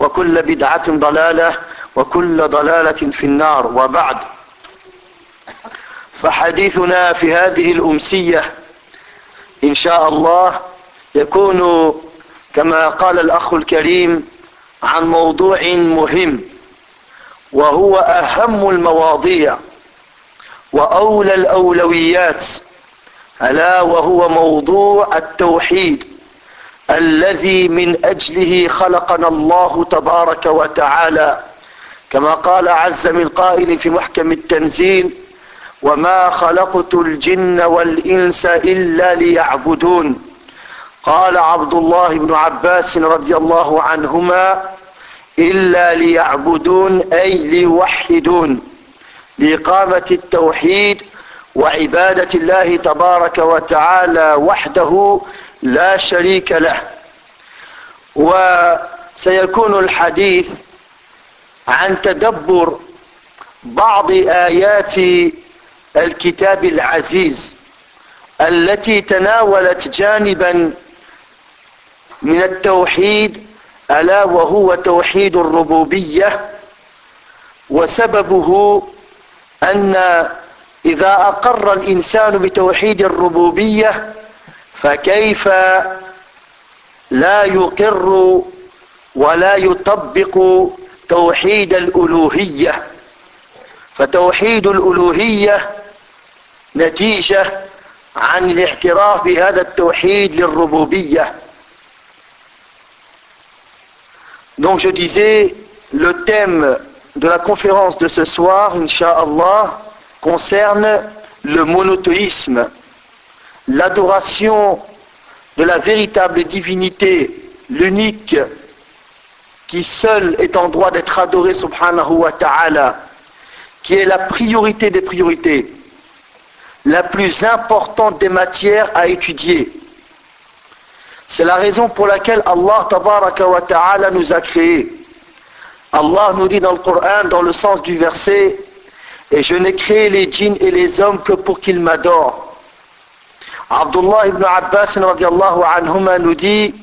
وكل بدعة ضلالة وكل ضلالة في النار وبعد. فحديثنا في هذه الأمسية إن شاء الله يكون كما قال الأخ الكريم عن موضوع مهم وهو أهم المواضيع وأولى الأولويات ألا وهو موضوع التوحيد. الذي من أجله خلقنا الله تبارك وتعالى. كما قال عز من قائل في محكم التنزيل وما خلقت الجن والإنس إلا ليعبدون. قال عبد الله بن عباس رضي الله عنهما إلا ليعبدون أي ليوحدون. لإقامة التوحيد وعبادة الله تبارك وتعالى وحده لا شريك له. وسيكون الحديث عن تدبر بعض آيات الكتاب العزيز التي تناولت جانبا من التوحيد ألا وهو توحيد الربوبية وسببه أن إذا أقر الإنسان بتوحيد الربوبية فكيف لا يقر ولا يطبق توحيد الألوهية؟ فتوحيد الألوهية نتيجة عن الاعتراف بهذا التوحيد للربوبية. Donc je disais, le thème de la conférence de ce soir, Inch'Allah, concerne le monothéisme, l'adoration de la véritable divinité, l'unique, qui seul est en droit d'être adoré, subhanahu wa ta'ala, qui est la priorité des priorités, la plus importante des matières à étudier. C'est la raison pour laquelle Allah tabaraka wa ta'ala nous a créés. Allah nous dit dans le Coran, dans le sens du verset, et je n'ai créé les djinns et les hommes que pour qu'ils m'adorent. Abdullah ibn Abbas nous dit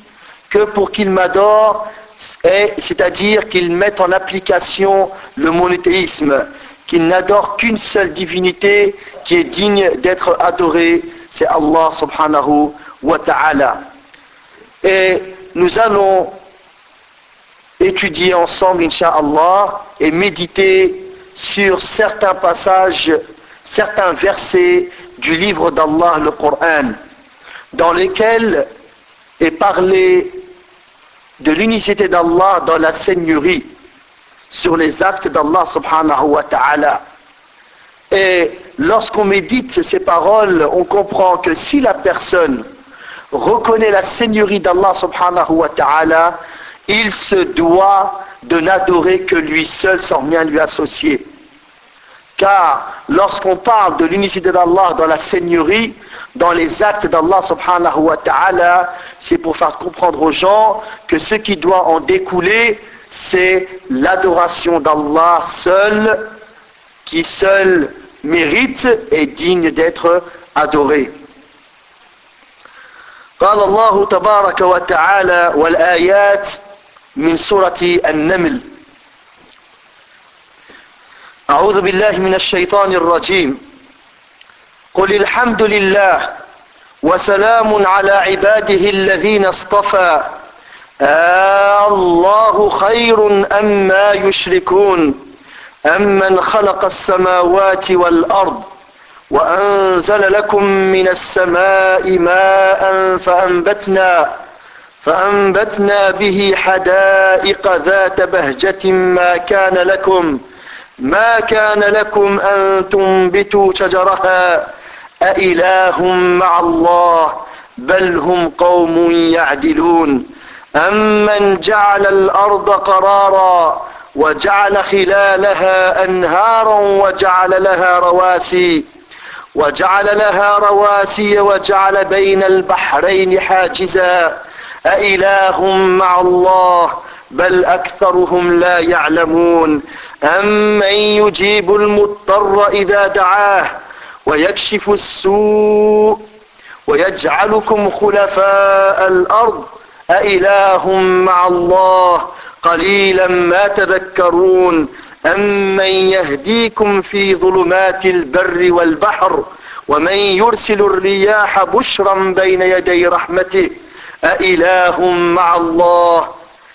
que pour qu'ils m'adorent, c'est-à-dire qu'ils mettent en application le monothéisme, qu'ils n'adorent qu'une seule divinité qui est digne d'être adorée, c'est Allah subhanahu wa ta'ala. Et nous allons étudier ensemble, Inch'Allah, et méditer sur certains passages, certains versets du livre d'Allah, le Coran, dans lesquels est parlé de l'unicité d'Allah dans la seigneurie, sur les actes d'Allah subhanahu wa ta'ala. Et lorsqu'on médite ces paroles, on comprend que si la personne reconnaît la seigneurie d'Allah subhanahu wa ta'ala, il se doit de n'adorer que lui seul sans rien lui associer. Car lorsqu'on parle de l'unicité d'Allah dans la seigneurie, dans les actes d'Allah subhanahu wa ta'ala, c'est pour faire comprendre aux gens que ce qui doit en découler, c'est l'adoration d'Allah seul, qui seul mérite et digne d'être adoré. قال الله تبارك وتعالى والآيات من سورة النمل أعوذ بالله من الشيطان الرجيم. قل الحمد لله وسلام على عباده الذين اصطفى. آه الله خير أما يشركون؟ أمن خلق السماوات والأرض وأنزل لكم من السماء ماء فأنبتنا فأنبتنا به حدائق ذات بهجة ما كان لكم ما كان لكم أن تنبتوا شجرها أإله مع الله بل هم قوم يعدلون أمن جعل الأرض قرارا وجعل خلالها أنهارا وجعل لها رواسي وجعل لها رواسي وجعل بين البحرين حاجزا أإله مع الله بل أكثرهم لا يعلمون أمن يجيب المضطر إذا دعاه ويكشف السوء ويجعلكم خلفاء الأرض أإله مع الله قليلا ما تذكرون أمن يهديكم في ظلمات البر والبحر ومن يرسل الرياح بشرا بين يدي رحمته أإله مع الله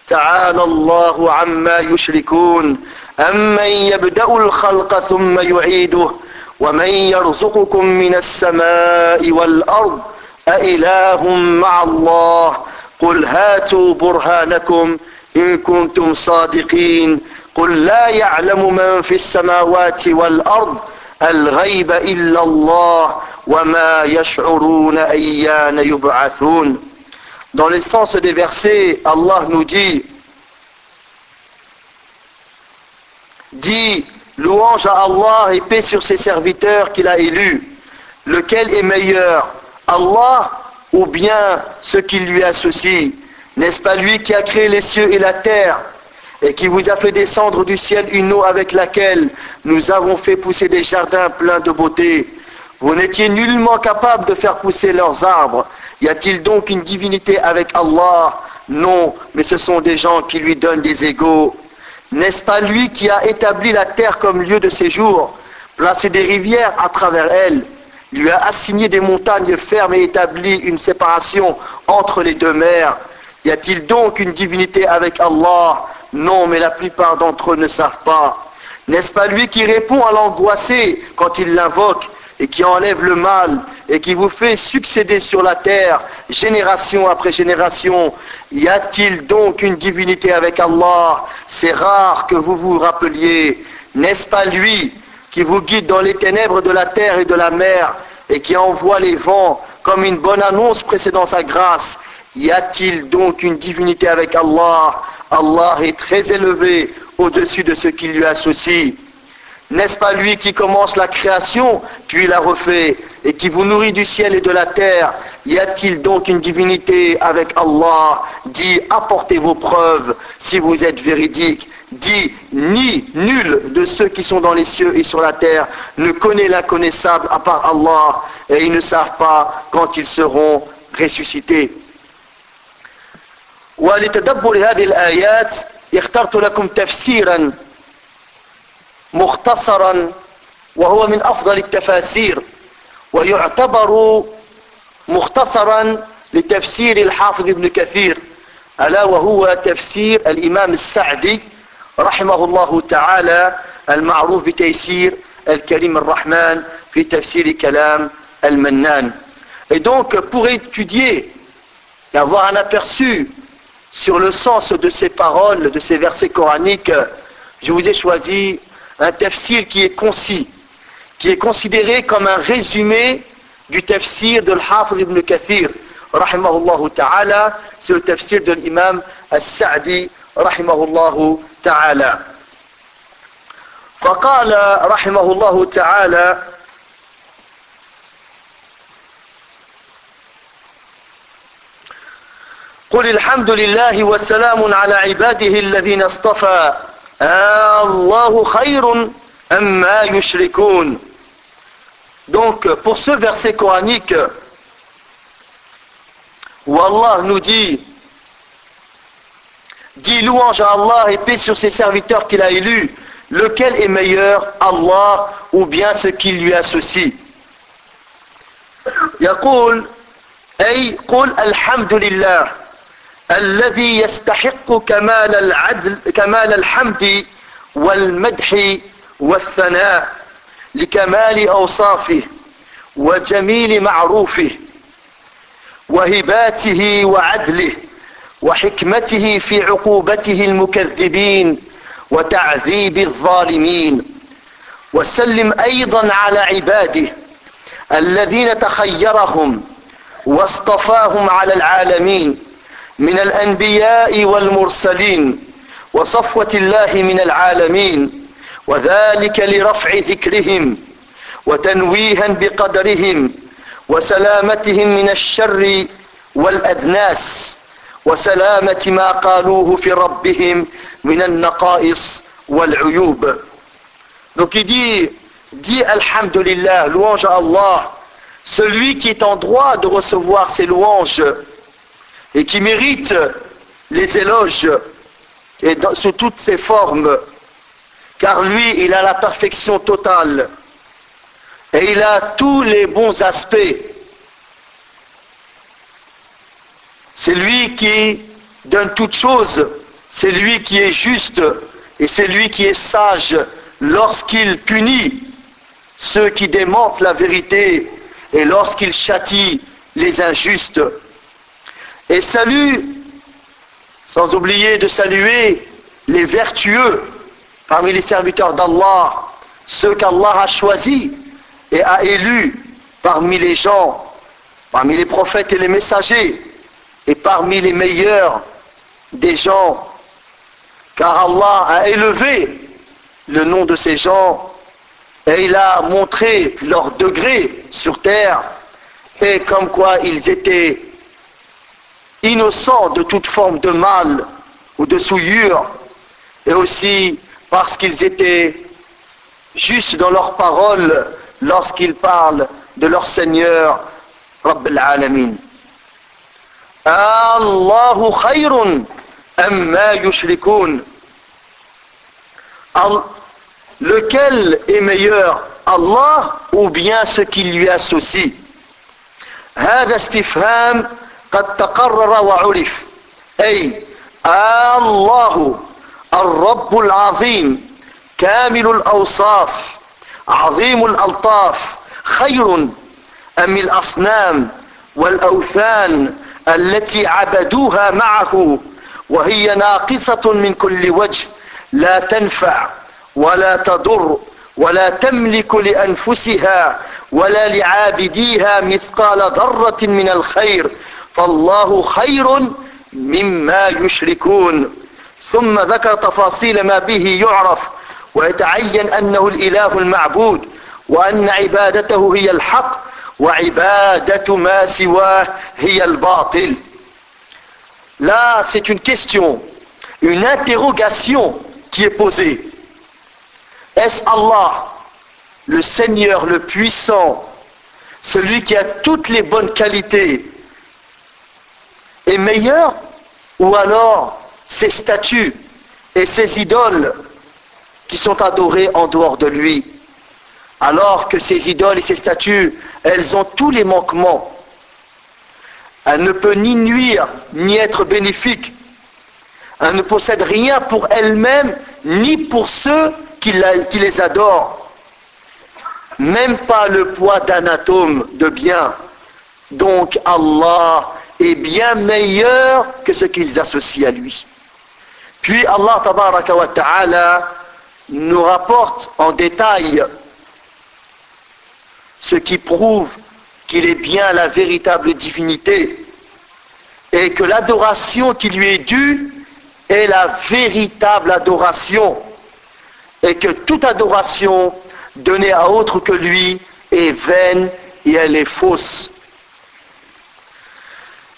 تعالى الله عما يشركون أمن يبدأ الخلق ثم يعيده؟ ومن يرزقكم من السماء والأرض أإله مع الله؟ قل هاتوا برهانكم إن كنتم صادقين. قل لا يعلم من في السماوات والأرض الغيب إلا الله وما يشعرون أيان يبعثون. Dans le sens des versets, Allah nous dit Dis louange à Allah et paix sur ses serviteurs qu'il a élus. Lequel est meilleur Allah ou bien ce qui lui associe N'est-ce pas lui qui a créé les cieux et la terre et qui vous a fait descendre du ciel une eau avec laquelle nous avons fait pousser des jardins pleins de beauté? Vous n'étiez nullement capable de faire pousser leurs arbres. Y a-t-il donc une divinité avec Allah? Non, mais ce sont des gens qui lui donnent des égaux. N'est-ce pas lui qui a établi la terre comme lieu de séjour, placé des rivières à travers elle, lui a assigné des montagnes fermes et établi une séparation entre les deux mers? Y a-t-il donc une divinité avec Allah? Non, mais la plupart d'entre eux ne savent pas. N'est-ce pas lui qui répond à l'angoissé quand il l'invoque et qui enlève le mal et qui vous fait succéder sur la terre génération après génération. Y a-t-il donc une divinité avec Allah? C'est rare que vous vous rappeliez. N'est-ce pas lui qui vous guide dans les ténèbres de la terre et de la mer et qui envoie les vents comme une bonne annonce précédant sa grâce? Y a-t-il donc une divinité avec Allah? Allah est très élevé au-dessus de ce qui lui associe. N'est-ce pas lui qui commence la création, puis la refait, et qui vous nourrit du ciel et de la terre Y a-t-il donc une divinité avec Allah Dit, apportez vos preuves si vous êtes véridique. Dit, ni nul de ceux qui sont dans les cieux et sur la terre ne connaît l'inconnaissable à part Allah, et ils ne savent pas quand ils seront ressuscités. ولتدبر هذه الآيات اخترت لكم تفسيرا مختصرا وهو من أفضل التفاسير ويعتبر مختصرا لتفسير الحافظ ابن كثير ألا وهو تفسير الإمام السعدي رحمه الله تعالى المعروف بتيسير الكريم الرحمن في تفسير كلام المنان. Et donc, pour étudier et avoir un aperçu sur le sens de ces paroles, de ces versets coraniques, je vous ai choisi un tafsir qui est concis, qui est considéré comme un résumé du tafsir de l'Hafiz ibn Kathir, rahimahullah ta'ala, c'est le tafsir de l'imam al-Sa'di, rahimahullah ta'ala. فقال رحمه الله تعالى قل الحمد لله وسلام على عباده الذين اصطفى الله خير أما يشركون Donc, pour ce verset coranique, où Allah nous dit Dis louange à Allah et paix sur ses serviteurs qu'il a élus, lequel est meilleur, Allah ou bien ce qui lui associe يقول أي قل الحمد لله الذي يستحق كمال العدل كمال الحمد والمدح والثناء لكمال أوصافه وجميل معروفه وهباته وعدله وحكمته في عقوبته المكذبين وتعذيب الظالمين. وسلم أيضا على عباده الذين تخيرهم واصطفاهم على العالمين. من الأنبياء والمرسلين وصفوة الله من العالمين وذلك لرفع ذكرهم وتنويها بقدرهم وسلامتهم من الشر والأدناس وسلامة ما قالوه في ربهم من النقائص والعيوب. Donc il dit, dit Alhamdulillah, louange à Allah, celui qui est en droit de recevoir ses louanges et qui mérite les éloges sous toutes ses formes, car lui, il a la perfection totale et il a tous les bons aspects. C'est lui qui donne toutes choses, c'est lui qui est juste et c'est lui qui est sage lorsqu'il punit ceux qui démentent la vérité et lorsqu'il châtie les injustes. Et salue, sans oublier de saluer les vertueux parmi les serviteurs d'Allah, ceux qu'Allah a choisis et a élus parmi les gens, parmi les prophètes et les messagers, et parmi les meilleurs des gens, car Allah a élevé le nom de ces gens et il a montré leur degré sur terre. Et comme quoi ils étaient innocents de toute forme de mal ou de souillure et aussi parce qu'ils étaient justes dans leurs paroles lorsqu'ils parlent de leur Seigneur Rabb al-Alamin. Allahu khayrun amma yushrikun. Lequel est meilleur, Allah ou bien ce qui lui associe هذا استفهام قد تقرر وعرف. أي الله الرب العظيم كامل الأوصاف عظيم الألطاف خير أم الأصنام والأوثان التي عبدوها معه وهي ناقصة من كل وجه لا تنفع ولا تضر ولا تملك لأنفسها ولا لعابديها مثقال ذرة من الخير. فالله خير مما يشركون ثم ذكر تفاصيل ما به يعرف ويتعين أنه الإله المعبود وأن عبادته هي الحق وعبادة ما سواه هي الباطل Là, c'est une question, une interrogation qui est posée. Est-ce Allah, le Seigneur le puissant, celui qui a toutes les bonnes qualités, est meilleur ou alors ses statues et ses idoles qui sont adorées en dehors de lui alors que ces idoles et ces statues, elles ont tous les manquements. Elle ne peut ni nuire, ni être bénéfique. Elle ne possède rien pour elle-même, ni pour ceux qui, qui, les adorent. Même pas le poids d'un atome de bien. Donc Allah est bien meilleur que ce qu'ils associent à lui. Puis Allah ta'ala nous rapporte en détail ce qui prouve qu'il est bien la véritable divinité et que l'adoration qui lui est due est la véritable adoration et que toute adoration donnée à autre que lui est vaine et elle est fausse.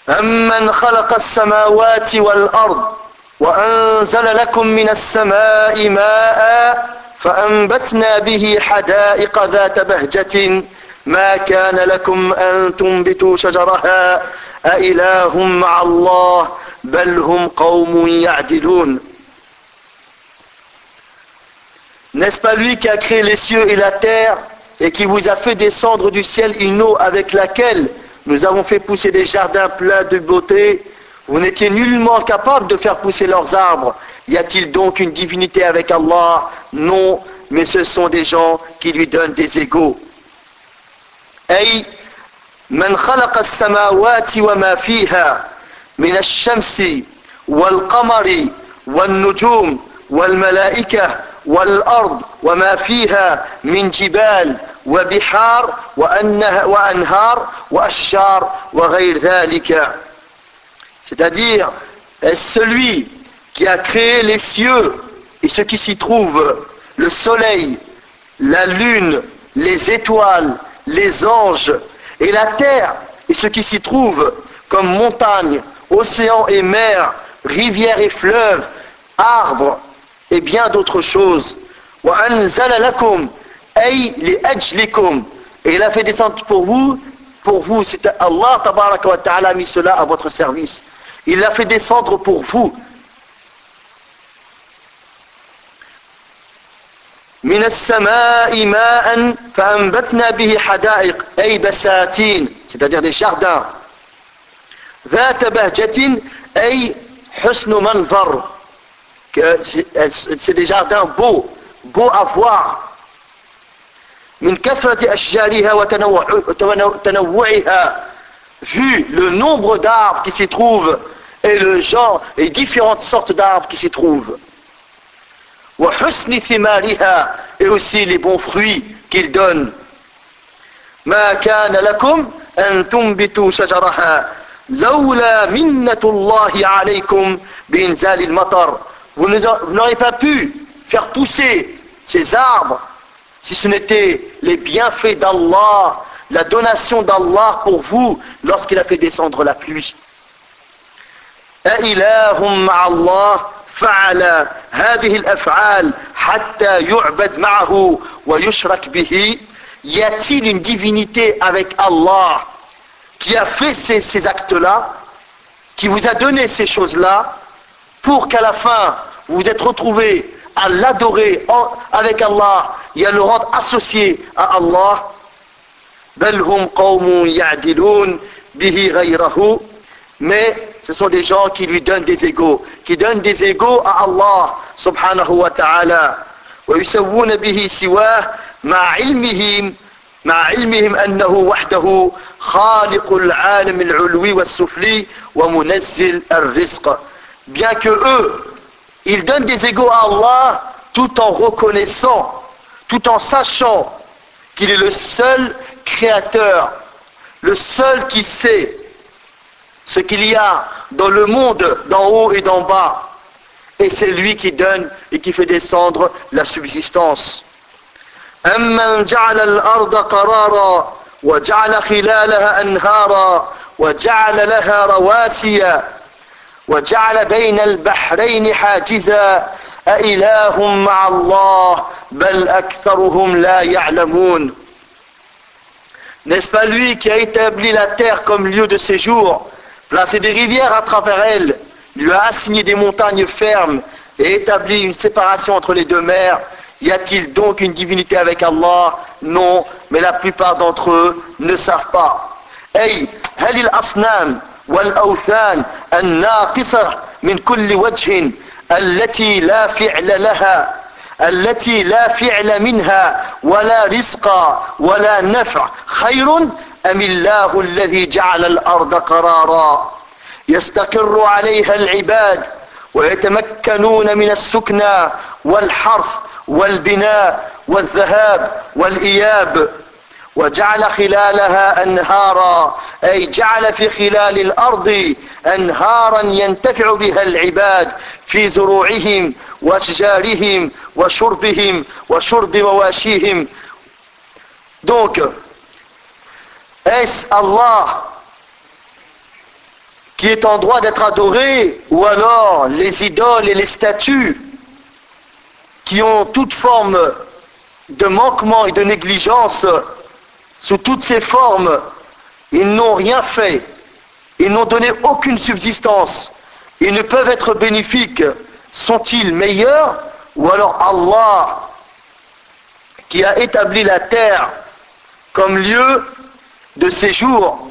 أمن خلق السماوات والأرض وأنزل لكم من السماء ماء فأنبتنا به حدائق ذات بهجة. ما كان لكم أن تنبتوا شجرها؟ أإله مع الله بل هم قوم يعدلون. N'est-ce pas lui qui a créé les cieux et la terre et qui vous a fait descendre du ciel une eau avec laquelle nous avons fait pousser des jardins pleins de beauté Vous n'étiez nullement capable de faire pousser leurs arbres. Y a-t-il donc une divinité avec Allah Non, mais ce sont des gens qui lui donnent des égaux. أي من خلق السماوات وما فيها من الشمس والقمر والنجوم والملائكة والأرض وما فيها من جبال وبحار وأنهار وأشجار وغير ذلك c'est-à-dire celui qui a créé les cieux et ce qui s'y trouve, le soleil, la lune, les étoiles, les anges et la terre et ce qui s'y trouve comme montagnes, océans et mers, rivières et fleuves, arbres et bien d'autres choses. Et il a fait descendre pour vous, pour vous, c'est Allah ta'ala a mis cela à votre service. Il l'a fait descendre pour vous. من السماء ماء فأنبتنا به حدائق أي بساتين c'est-à-dire des jardins ذات بهجة أي حسن منظر c'est des jardins beaux beaux à voir vu le nombre d'arbres qui s'y trouvent et le genre et différentes sortes d'arbres qui s'y trouvent. Et aussi les bons fruits qu'il donne. ما كان لكم Vous n'aurez pas pu faire pousser ces arbres si ce n'était les bienfaits d'Allah, la donation d'Allah pour vous lorsqu'il a fait descendre la pluie. أإله مع الله فعل هذه الأفعال حتى يعبد معه ويشرك به Y a-t-il une divinité avec Allah qui a fait ces, ces actes-là, qui vous a donné ces choses-là, Pour qu'à la fin vous vous êtes retrouvés à l'adorer avec Allah et à le rendre associé à Allah mais ce sont des gens qui lui donnent des égaux, qui donnent des égaux à Allah subhanahu wa ta'ala. ويسوون به سواه مع علمهم مع علمهم أنه وحده خالق العالم العلوي والسفلي ومنزل الرزق bien que eux ils donnent des égaux à Allah tout en reconnaissant tout en sachant qu'il est le seul créateur le seul qui sait ce qu'il y a dans le monde d'en haut et d'en bas. Et c'est lui qui donne et qui fait descendre la subsistance. أمن جعل الأرض قرارا وجعل خلالها أنهارا وجعل لها رواسي وجعل بين البحرين حاجزا أإله مع الله بل أكثرهم لا يعلمون N'est-ce pas lui qui a établi la terre comme lieu de séjour placé des rivières à travers elle, lui a assigné des montagnes fermes et établi une séparation entre les deux mers. Y a-t-il donc une divinité avec Allah Non, mais la plupart d'entre eux ne savent pas. أي هل الأصنام والأوثان الناقصة من كل وجه التي لا فعل لها التي لا فعل منها ولا رزق ولا نفع خير أم الله الذي جعل الأرض قرارا؟ يستقر عليها العباد ويتمكنون من السكنى والحرث والبناء والذهاب والإياب. وجعل خلالها أنهارا أي جعل في خلال الأرض أنهارا ينتفع بها العباد في زروعهم وشجارهم وشربهم وشرب مواشيهم. دونك أيس الله qui est en droit d'être adoré, ou alors les idoles et les statues qui ont toute forme de manquement et de négligence sous toutes ces formes, ils n'ont rien fait, ils n'ont donné aucune subsistance, ils ne peuvent être bénéfiques, sont-ils meilleurs ou alors Allah qui a établi la terre comme lieu de séjour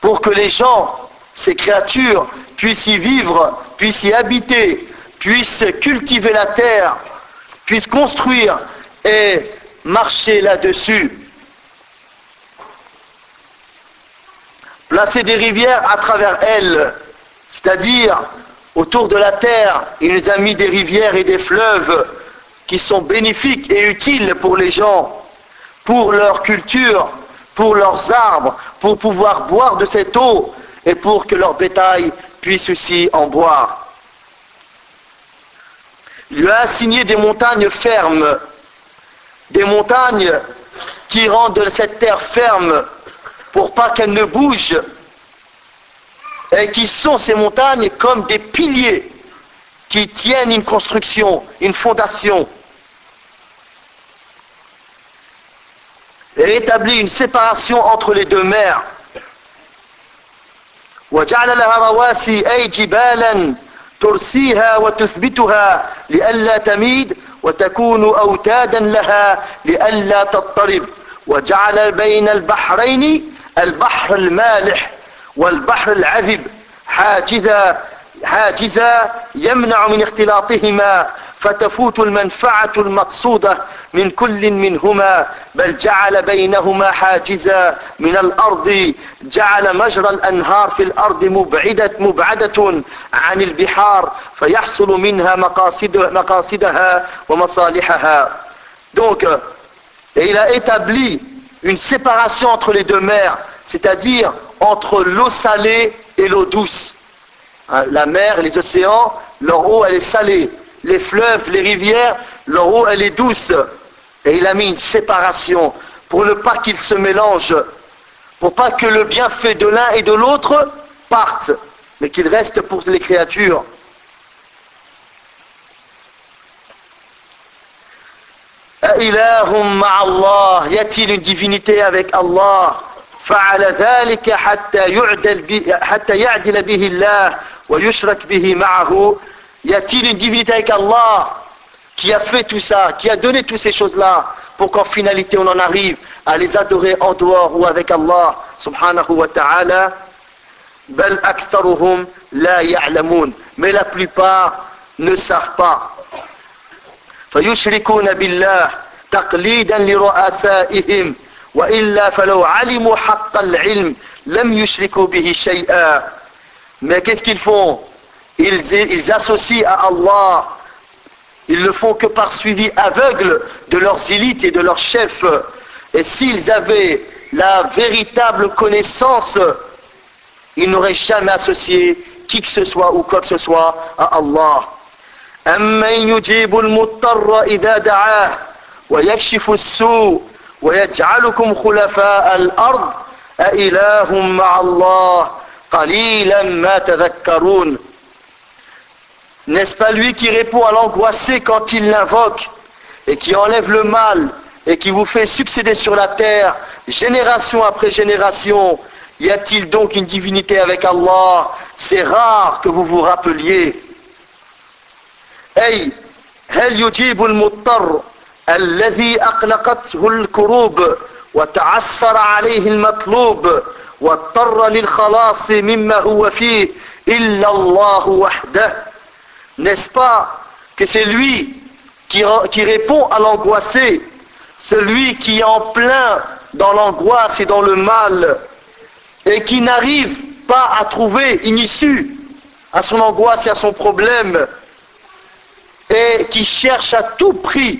pour que les gens, ces créatures, puissent y vivre, puissent y habiter, puissent cultiver la terre, puissent construire et marcher là-dessus. Placer des rivières à travers elles, c'est-à-dire autour de la terre, il nous a mis des rivières et des fleuves qui sont bénéfiques et utiles pour les gens, pour leur culture, pour leurs arbres, pour pouvoir boire de cette eau et pour que leur bétail puisse aussi en boire. Il lui a assigné des montagnes fermes, des montagnes qui rendent cette terre ferme pour pas qu'elle ne bouge, et qui sont ces montagnes comme des piliers qui tiennent une construction, une fondation. Et établit une séparation entre les deux mers. وجعل لها رواسي أي جبالا ترسيها وتثبتها لئلا تميد وتكون أوتادا لها لئلا تضطرب وجعل بين البحرين البحر المالح والبحر العذب حاجزا حاجزا يمنع من اختلاطهما فتفوت المنفعة المقصودة من كل منهما بل جعل بينهما حاجزا من الأرض جعل مجرى الأنهار في الأرض مبعدة, مبعدة عن البحار فيحصل منها مقاصد مقاصدها ومصالحها. Donc, il a établi une séparation entre les deux mers, c'est-à-dire entre l'eau salée et l'eau douce. Hein, la mer, les océans, leur eau elle est salée. Les fleuves, les rivières, leur eau elle est douce. Et il a mis une séparation pour ne pas qu'ils se mélangent, pour pas que le bienfait de l'un et de l'autre parte, mais qu'il reste pour les créatures. Y a-t-il une divinité avec Allah فعل ذلك حتى يعدل حتى يعدل به الله ويشرك به معه y a-t-il avec Allah qui a fait tout ça, qui a donné toutes ces choses-là pour qu'en finalité on en arrive à les adorer en dehors ou avec Allah wa ta'ala بل أكثرهم لا يعلمون mais la plupart ne savent pas فيشركون بالله تقليدا لرؤسائهم وإلا فلو علموا حق العلم لم يشركوا به شيئا mais qu'est-ce qu'ils font ils, ils associent à Allah ils le font que par suivi aveugle de leurs élites et de leurs chefs et s'ils avaient la véritable connaissance ils n'auraient jamais associé qui que ce soit ou quoi que ce soit à Allah أمن يجيب المضطر إذا دعاه ويكشف السوء ويجعلكم خلفاء الأرض أإله مع الله قليلا ما تذكرون N'est-ce pas lui qui répond à l'angoissé quand il l'invoque et qui enlève le mal et qui vous fait succéder sur la terre génération après génération Y a-t-il donc une divinité avec Allah C'est rare que vous vous rappeliez. أي هل يجيب المضطر الذي أقلقته الكروب وتعسر عليه المطلوب واضطر للخلاص مما هو فيه إلا الله وحده N'est-ce pas que c'est lui qui, qui répond à l'angoissé, celui qui est en plein dans l'angoisse et dans le mal, et qui n'arrive pas à trouver une issue à son angoisse et à son problème, et qui cherche à tout prix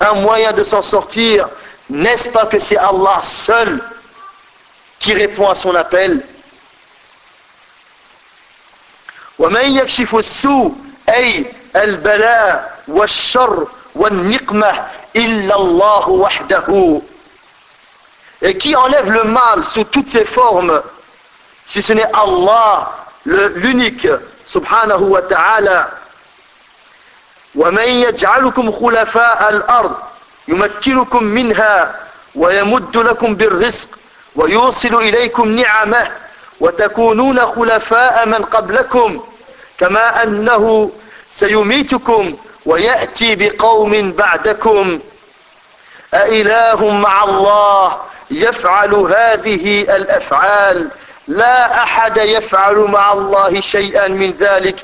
un moyen de s'en sortir, n'est-ce pas que c'est Allah seul qui répond à son appel ومن يكشف السوء أي البلاء والشر والنقمة إلا الله وحده et qui enlève le mal sous toutes ses formes si ce n'est Allah, l'unique, subhanahu wa ta'ala. ومن يجعلكم خلفاء الأرض يمكنكم منها ويمد لكم بالرزق ويوصل إليكم نعمه وتكونون خلفاء من قبلكم كما أنه سيميتكم ويأتي بقوم بعدكم أإله مع الله يفعل هذه الأفعال لا أحد يفعل مع الله شيئا من ذلك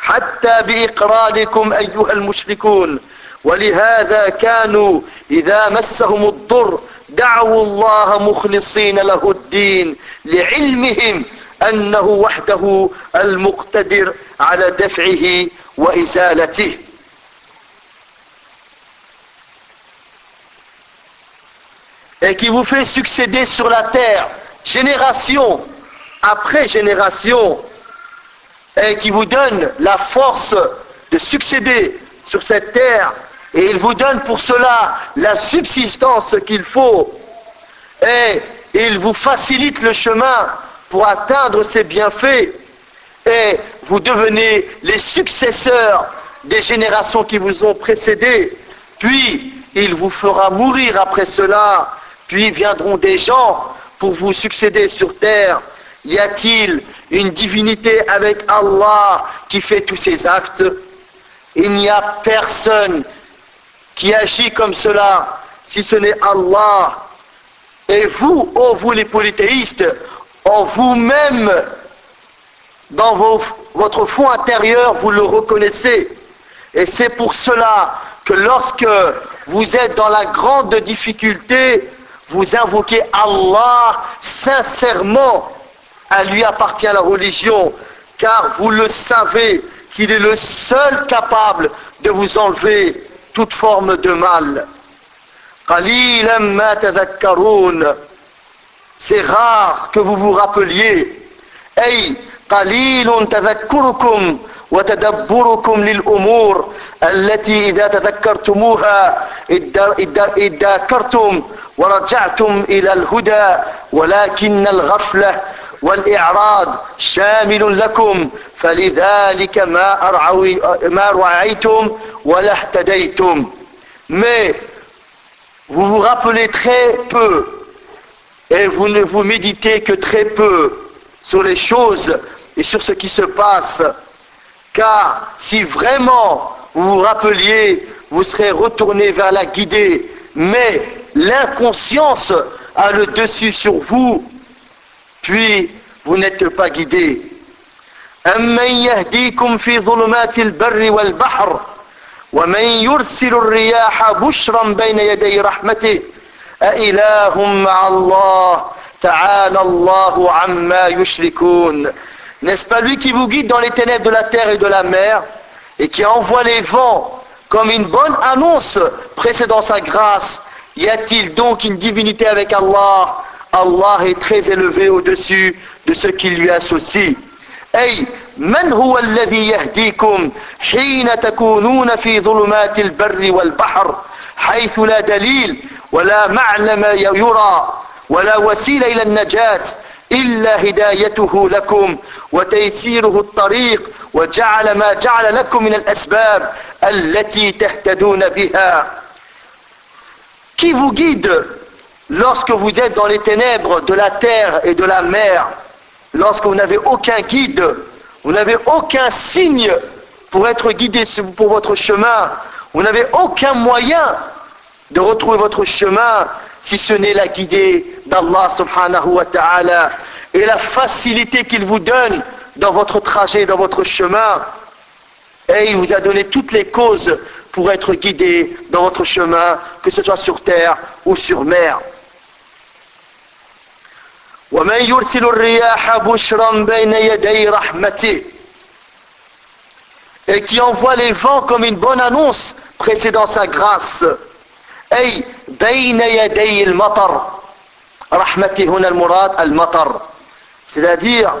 حتى بإقراركم أيها المشركون. ولهذا كانوا إذا مسهم الضر دعوا الله مخلصين له الدين لعلمهم أنه وحده المقتدر على دفعه وإزالته. Et qui vous fait succéder sur la terre. Génération après génération. Et qui vous donne la force de succéder sur cette terre. Et il vous donne pour cela la subsistance qu'il faut. Et il vous facilite le chemin pour atteindre ses bienfaits. Et vous devenez les successeurs des générations qui vous ont précédés puis il vous fera mourir après cela. Puis viendront des gens pour vous succéder sur terre y a-t-il une divinité avec Allah qui fait tous ces actes? Il n'y a personne qui agit comme cela si ce n'est Allah. Et vous, oh vous les polythéistes, en vous-même, dans votre fond intérieur, vous le reconnaissez. Et c'est pour cela que lorsque vous êtes dans la grande difficulté, vous invoquez Allah sincèrement à lui appartient la religion, car vous le savez qu'il est le seul capable de vous enlever toute forme de mal. C'est rare que vous vous rappeliez. أي قليل تذكركم وتدبركم للأمور التي إذا تذكرتموها ادكرتم ورجعتم إلى الهدى ولكن الغفلة والإعراض شامل لكم فلذلك ما, أرعوي ما رعيتم ولا اهتديتم mais vous vous rappelez très peu et vous ne vous méditez que très peu sur les choses et sur ce qui se passe car si vraiment vous vous rappeliez vous serez retourné vers la guidée mais l'inconscience a le dessus sur vous puis vous n'êtes pas guidés. أمن يهديكم في ظلمات البر والبحر ومن يرسل الرياح بشرا بين يدي رحمته أإله مع الله تعالى الله عما يشركون N'est-ce pas lui qui vous guide dans les ténèbres de la terre et de la mer et qui envoie les vents comme une bonne annonce précédant sa grâce Y a-t-il donc une divinité avec Allah Allah est très élevé au-dessus de ce qui lui associe. أي من هو الذي يهديكم حين تكونون في ظلمات البر والبحر حيث لا دليل ولا معلم يرى ولا وسيلة إلى النجاة إلا هدايته لكم وتيسيره الطريق وجعل ما جعل لكم من الأسباب التي تهتدون بها Qui vous guide lorsque vous êtes dans les ténèbres de la terre et de la mer, lorsque vous n'avez aucun guide, vous n'avez aucun signe pour être guidé pour votre chemin, vous n'avez aucun moyen de retrouver votre chemin si ce n'est la guidée d'Allah subhanahu wa ta'ala et la facilité qu'il vous donne dans votre trajet, dans votre chemin. Et il vous a donné toutes les causes pour être guidé dans votre chemin, que ce soit sur terre ou sur mer. ومن يرسل الرياح بشرا بين يدي رحمته et qui envoie les vents comme une bonne annonce précédant sa grâce أي بين يدي المطر رحمته هنا المراد المطر c'est-à-dire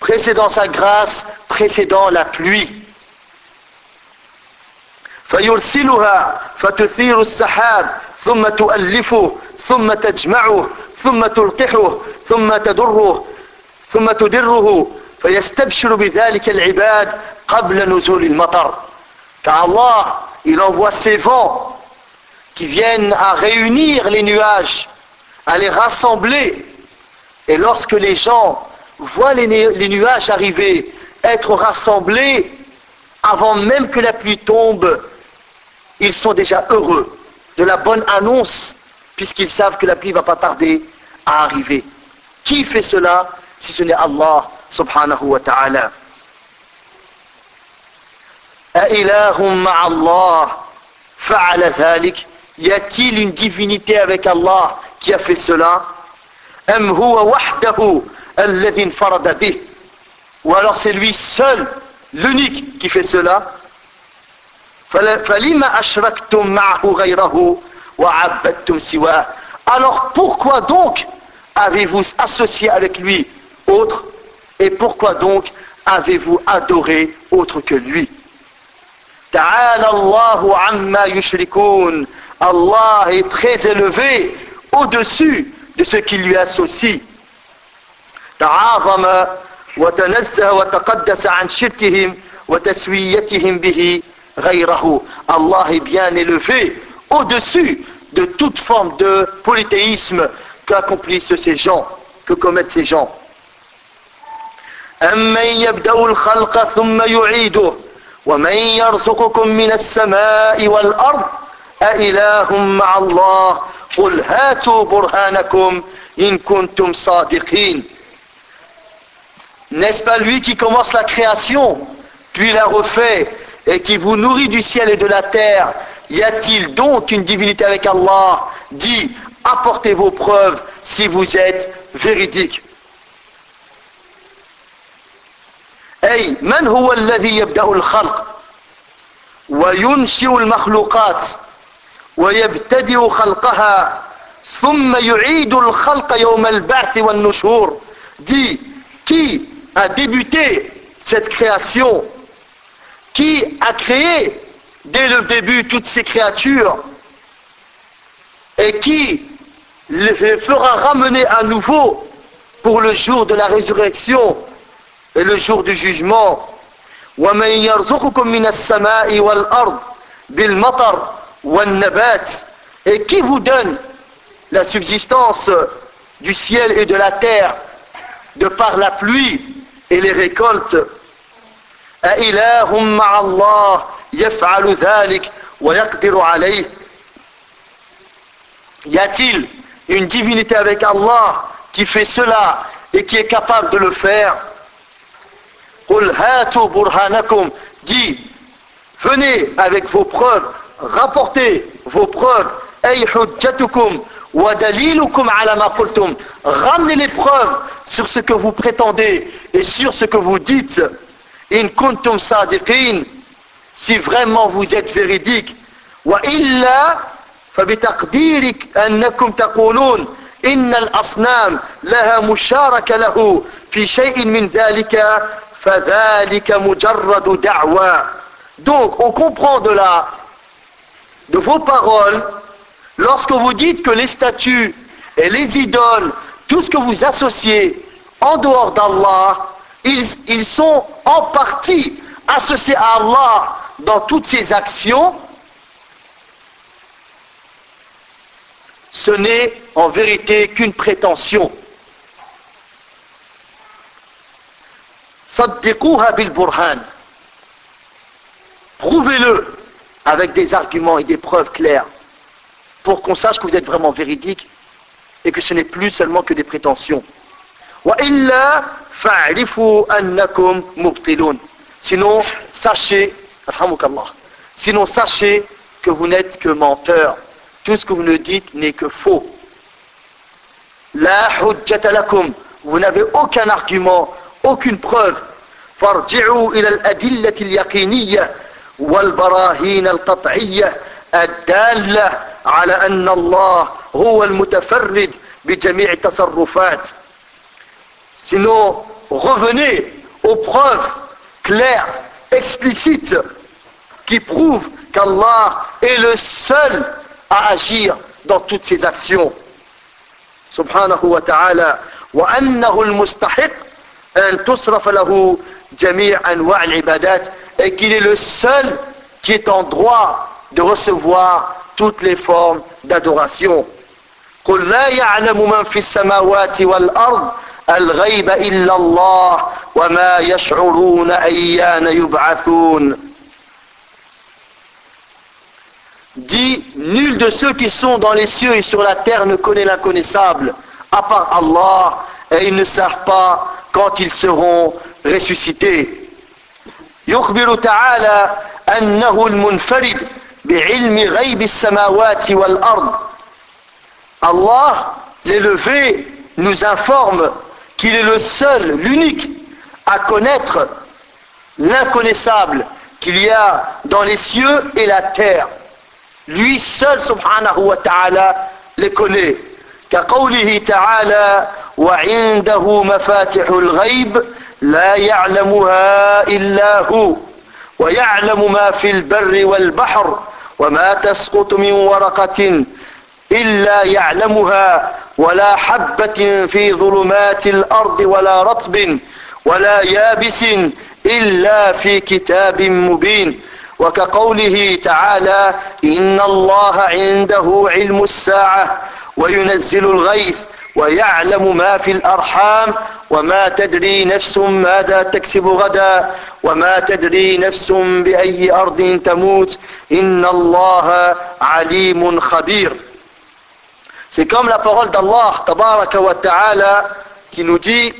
précédant sa grâce précédant la pluie فيرسلها السحاب ثم تؤلفه ثم تجمعه ثم تلقحه ثم تدره ثم تدره فيستبشر بذلك العباد قبل نزول المطر car Allah il envoie ses vents qui viennent à réunir les nuages à les rassembler et lorsque les gens voient les, les nuages arriver être rassemblés avant même que la pluie tombe ils sont déjà heureux de la bonne annonce puisqu'ils savent que la pluie ne va pas tarder à Arriver. Qui fait cela si ce n'est Allah subhanahu wa ta'ala Y a-t-il une divinité avec Allah qui a fait cela Ou alors c'est lui seul, l'unique qui fait cela alors pourquoi donc avez-vous associé avec lui autre et pourquoi donc avez-vous adoré autre que lui Allah est très élevé au-dessus de ce qui lui associe وتنزه وتقدس عن شركهم وتسويتهم به Allah est bien élevé au-dessus de toute forme de polythéisme qu'accomplissent ces gens, que commettent ces gens. أمن يبدأ الخلق ثم يعيده ومن يرزقكم من السماء والأرض أإله مع الله قل هاتوا برهانكم إن كنتم صادقين N'est-ce pas lui qui commence la création, puis la refait et qui vous nourrit du ciel et de la terre, y a-t-il donc une divinité avec Allah Dit, apportez vos preuves si vous êtes véridique. أي من هو الذي يبدأ الخلق وينشئ المخلوقات ويبتدئ خلقها ثم يعيد الخلق يوم البعث والنشور dit qui a débuté cette création qui a créé dès le début toutes ces créatures et qui les fera ramener à nouveau pour le jour de la résurrection et le jour du jugement. Et qui vous donne la subsistance du ciel et de la terre de par la pluie et les récoltes أإله مع الله يفعل ذلك ويقدر عليه Y a-t-il une divinité avec Allah qui fait cela et qui est capable de le faire قل هاتوا برهانكم dit venez avec vos preuves rapportez vos preuves أي حجتكم ودليلكم على ما قلتم ramenez les preuves sur ce que vous prétendez et sur ce que vous dites in kuntum sadiqin si vraiment vous êtes véridique وإلا فبتقديرك أنكم تقولون إن الأصنام لها مشاركة له في شيء من ذلك فذلك مجرد دعوى donc on comprend de là de vos paroles lorsque vous dites que les statues et les idoles tout ce que vous associez en dehors d'Allah ils, sont en partie associés à Allah dans toutes ses actions, ce n'est en vérité qu'une prétention. bil burhan. Prouvez-le avec des arguments et des preuves claires pour qu'on sache que vous êtes vraiment véridique et que ce n'est plus seulement que des prétentions. Sinon, sachez, sinon sachez que vous n'êtes que menteur. Tout ce que vous nous dites n'est que faux. La lakum. Vous n'avez aucun argument, aucune preuve. فارجعوا إلى الأدلة اليقينية والبراهين القطعية الدالة على أن الله هو المتفرد بجميع التصرفات Sinon, revenez aux preuves claires, explicites, qui prouvent qu'Allah est le seul à agir dans toutes ses actions. Subhanahu wa ta'ala. وأنه المستحق et qu'il est le seul qui est en droit de recevoir toutes les formes d'adoration. قل لا يعلم من في السماوات والأرض الغيب إلا الله وما يشعرون أيان يبعثون Dit, nul de ceux qui sont dans les cieux et sur la terre ne connaît l'inconnaissable, à part Allah, et ils ne savent pas quand ils seront ressuscités. يخبر تعالى أنه المنفرد بعلم غيب السماوات والأرض Allah, l'élevé, nous informe qu'il est le seul, l'unique, à connaître l'inconnaissable qu'il y a dans les cieux et la terre. Lui seul, subhanahu wa ta'ala, les connaît. كقوله تعالى وعنده مفاتح الغيب لا يعلمها إلا هو ويعلم ما في البر والبحر وما تسقط من ورقة إلا يعلمها ولا حبة في ظلمات الأرض ولا رطب ولا يابس إلا في كتاب مبين. وكقوله تعالى إن الله عنده علم الساعة وينزل الغيث ويعلم ما في الأرحام وما تدري نفس ماذا تكسب غدا وما تدري نفس بأي أرض تموت. إن الله عليم خبير. C'est comme la parole d'Allah, tabaraka wa ta'ala, qui nous dit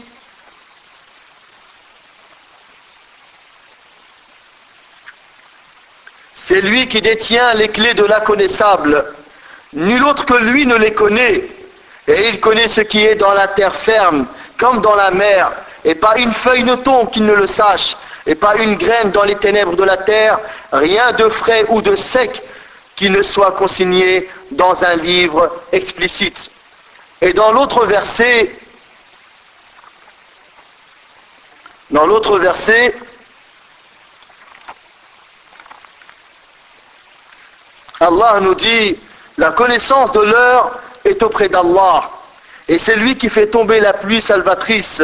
C'est lui qui détient les clés de l'inconnaissable. Nul autre que lui ne les connaît. Et il connaît ce qui est dans la terre ferme, comme dans la mer. Et pas une feuille ne tombe qu'il ne le sache. Et pas une graine dans les ténèbres de la terre. Rien de frais ou de sec qui ne soit consigné dans un livre explicite. Et dans l'autre verset, dans l'autre verset, Allah nous dit, la connaissance de l'heure est auprès d'Allah. Et c'est lui qui fait tomber la pluie salvatrice.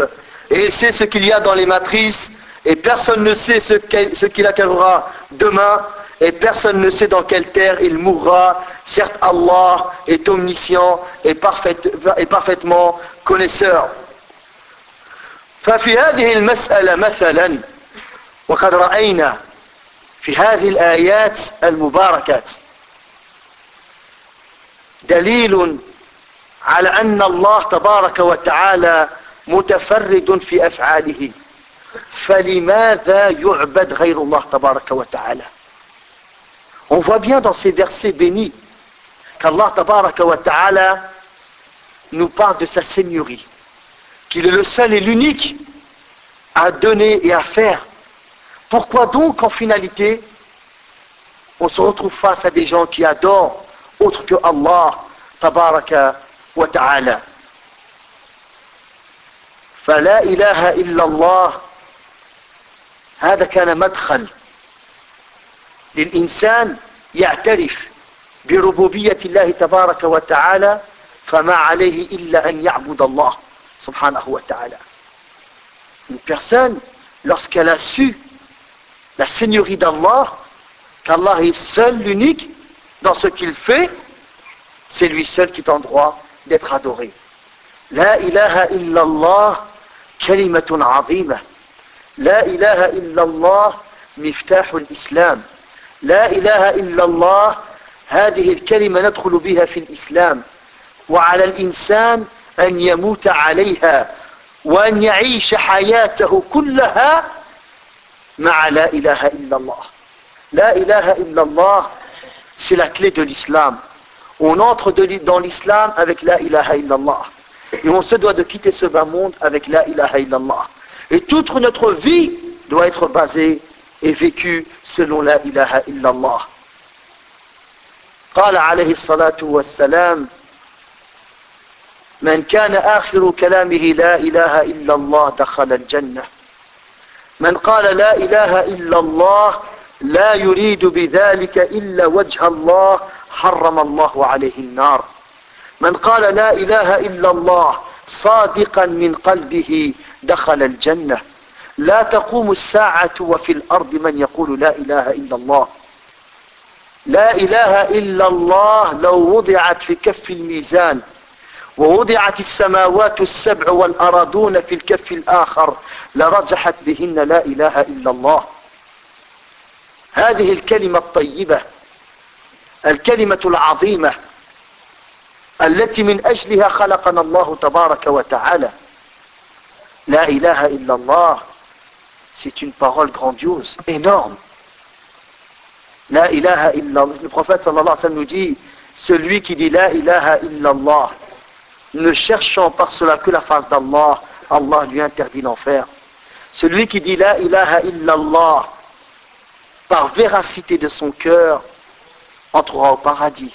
Et il sait ce qu'il y a dans les matrices. Et personne ne sait ce qu'il arrivera demain et personne ne sait dans quelle terre il mourra. Certes, Allah est omniscient et, parfaitement connaisseur. ففي هذه المسألة مثلا وقد رأينا في هذه الآيات المباركات دليل على أن الله تبارك وتعالى متفرد في أفعاله فلماذا يعبد غير الله تبارك وتعالى On voit bien dans ces versets bénis qu'Allah ta'ala nous parle de sa seigneurie, qu'il est le seul et l'unique à donner et à faire. Pourquoi donc en finalité on se retrouve face à des gens qui adorent Allah tabaraka wa ta'ala فلا إله إلا الله هذا كان مدخل للإنسان يعترف بربوبية الله تبارك وتعالى فما عليه إلا أن يعبد الله سبحانه وتعالى Une personne, lorsqu'elle a su la seigneurie d'Allah, qu'Allah est seul, l'unique, dans ce qu'il fait, c'est lui seul qui est en droit d'être adoré. La ilaha illallah kalimatun azima. La ilaha illallah miftahul islam. لا إله إلا الله هذه الكلمة ندخل بها في الإسلام وعلى الإنسان أن يموت عليها وأن يعيش حياته كلها مع لا إله إلا الله لا إله إلا الله c'est la clé de l'islam on entre dans l'islam avec la ilaha illallah et on se doit de quitter ce bas monde avec la ilaha illallah et toute notre vie doit être basée et vécu selon la ilaha illallah. قال عليه الصلاة والسلام من كان آخر كلامه لا إله إلا الله دخل الجنة من قال لا إله إلا الله لا يريد بذلك إلا وجه الله حرم الله عليه النار. من قال لا إله إلا الله صادقا من قلبه دخل الجنة. لا تقوم الساعة وفي الأرض من يقول لا إله إلا الله. لا إله إلا الله لو وضعت في كف الميزان ووضعت السماوات السبع والأرضون في الكف الآخر لرجحت بهن لا إله إلا الله. هذه الكلمة الطيبة الكلمة العظيمة التي من أجلها خلقنا الله تبارك وتعالى لا إله إلا الله c'est une parole grandiose, énorme. La ilaha illallah. Le prophète sallallahu alayhi wa sallam nous dit, celui qui dit la ilaha illallah, ne cherchant par cela que la face d'Allah, Allah lui interdit l'enfer. Celui qui dit la ilaha illallah, par véracité de son cœur, entrera au paradis.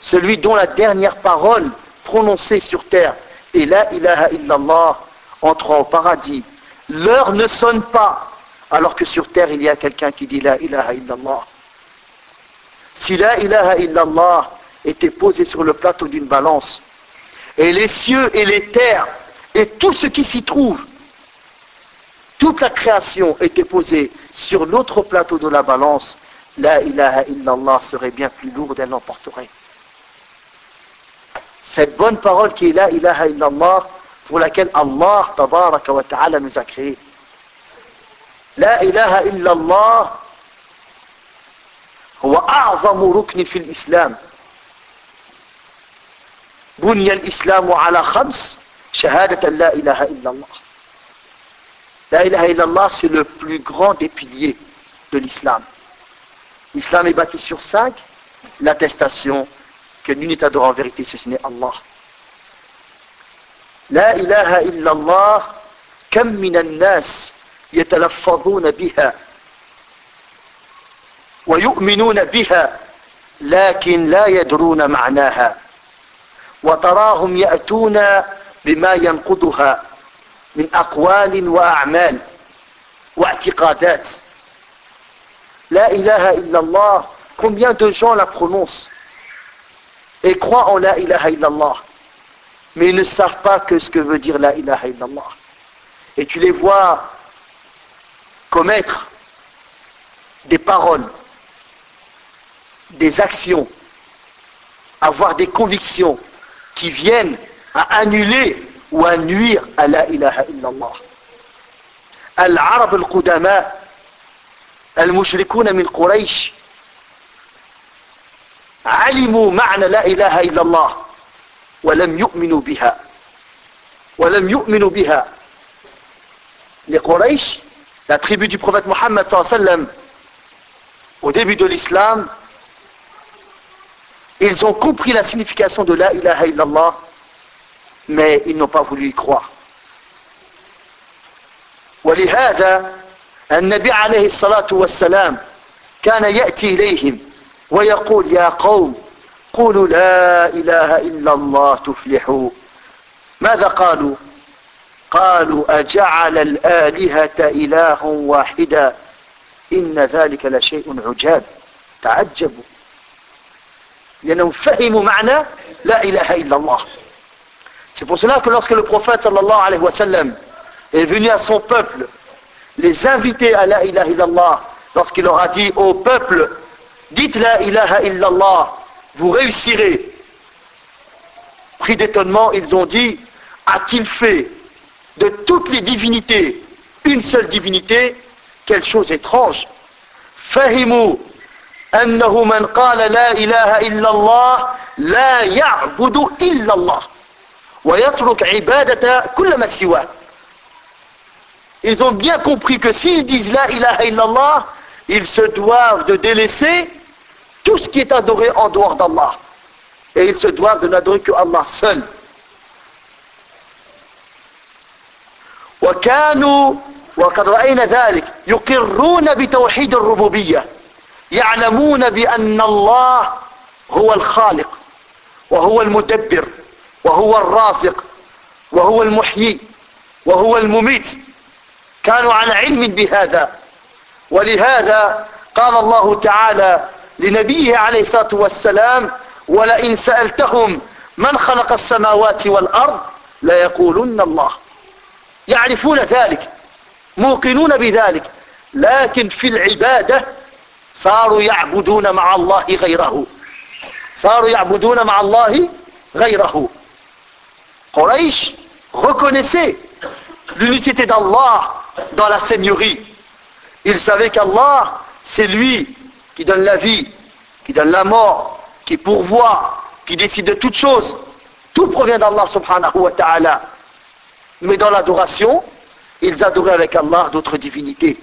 Celui dont la dernière parole prononcée sur terre est la ilaha illallah, entrera au paradis. L'heure ne sonne pas, alors que sur terre il y a quelqu'un qui dit la ilaha illallah. Si la ilaha illallah était posée sur le plateau d'une balance, et les cieux et les terres, et tout ce qui s'y trouve, toute la création était posée sur l'autre plateau de la balance, la ilaha illallah serait bien plus lourde, elle l'emporterait. Cette bonne parole qui est la ilaha illallah, pour laquelle Allah tabaraka wa ta'ala nous a créés. La ilaha illallah هو أعظم ركن في الإسلام بني الإسلام على خمس شهادة لا إله إلا الله La ilaha illallah, c'est le plus grand des piliers de l'islam. L'islam est bâti sur cinq. L'attestation que nul n'est adoré en vérité, ce n'est Allah. لا إله إلا الله كم من الناس يتلفظون بها ويؤمنون بها لكن لا يدرون معناها وتراهم يأتون بما ينقضها من أقوال وأعمال واعتقادات لا إله إلا الله combien de gens la prononcent et croient en la ilaha illallah mais ils ne savent pas que ce que veut dire la ilaha illallah et tu les vois commettre des paroles des actions avoir des convictions qui viennent à annuler ونوير ألا إله إلا الله. العرب القدماء المشركون من قريش علموا معنى لا إله إلا الله ولم يؤمنوا بها. ولم يؤمنوا بها. لقريش لاتخيبو دي محمد صلى الله عليه وسلم وديبو دي الإسلام ils ont compris la signification de la إله إلا الله mais ils n'ont pas voulu y croire. ولهذا النبي عليه الصلاة والسلام كان يأتي إليهم ويقول يا قوم قولوا لا إله إلا الله تفلحوا. ماذا قالوا؟ قالوا أجعل الآلهة إله واحدا إن ذلك لشيء عجاب. تعجبوا. لأنهم فهموا معنى لا إله إلا الله. C'est pour cela que lorsque le prophète sallallahu alayhi wa sallam est venu à son peuple, les inviter à la ilaha lorsqu'il leur a dit au peuple, dites la ilaha illallah, vous réussirez. Pris d'étonnement, ils ont dit, a-t-il fait de toutes les divinités une seule divinité? Quelle chose étrange. Fahimu annahu man qala la ilaha illallah la ya'budu illallah. ويترك عبادة كل ما سواه Ils ont bien compris que s'ils disent la ilaha illallah, ils se doivent de délaisser tout ce qui est adoré en dehors d'Allah. Et ils se doivent de n'adorer que Allah seul. وكانوا وقد رأينا ذلك يقرون بتوحيد الربوبية يعلمون بأن الله هو الخالق وهو المدبر وهو الرازق وهو المحيي وهو المميت. كانوا على علم بهذا. ولهذا قال الله تعالى لنبيه عليه الصلاة والسلام ولئن سألتهم من خلق السماوات والأرض ليقولن الله يعرفون ذلك موقنون بذلك لكن في العبادة صاروا يعبدون مع الله غيره. صاروا يعبدون مع الله غيره. Quraysh reconnaissait l'unicité d'Allah dans la Seigneurie. Ils savaient qu'Allah, c'est lui qui donne la vie, qui donne la mort, qui pourvoit, qui décide de toutes choses. Tout provient d'Allah subhanahu wa ta'ala. Mais dans l'adoration, ils adoraient avec Allah d'autres divinités.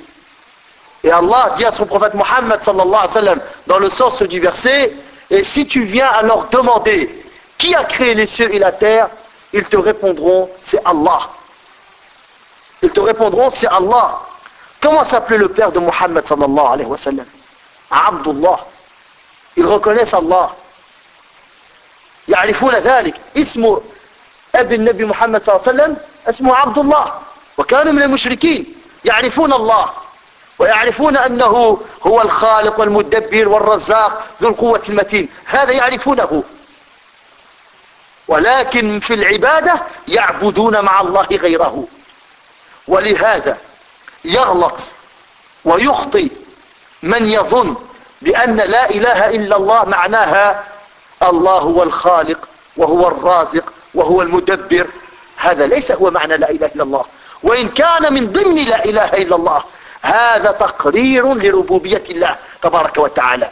Et Allah dit à son prophète Mohammed sallallahu alayhi wasallam, dans le sens du verset, et si tu viens à leur demander qui a créé les cieux et la terre, ils te répondront, c'est Allah. Ils te répondront, c'est Allah. Comment s'appelait le père de Mohammed sallallahu alayhi wa sallam Abdullah. Ils reconnaissent Allah. يعرفون ذلك اسم ابن النبي محمد صلى الله عليه وسلم اسمه عبد الله وكانوا من المشركين يعرفون الله ويعرفون أنه هو الخالق والمدبر والرزاق ذو القوة المتين هذا يعرفونه ولكن في العبادة يعبدون مع الله غيره. ولهذا يغلط ويخطي من يظن بأن لا إله إلا الله معناها الله هو الخالق وهو الرازق وهو المدبر. هذا ليس هو معنى لا إله إلا الله. وإن كان من ضمن لا إله إلا الله هذا تقرير لربوبية الله تبارك وتعالى.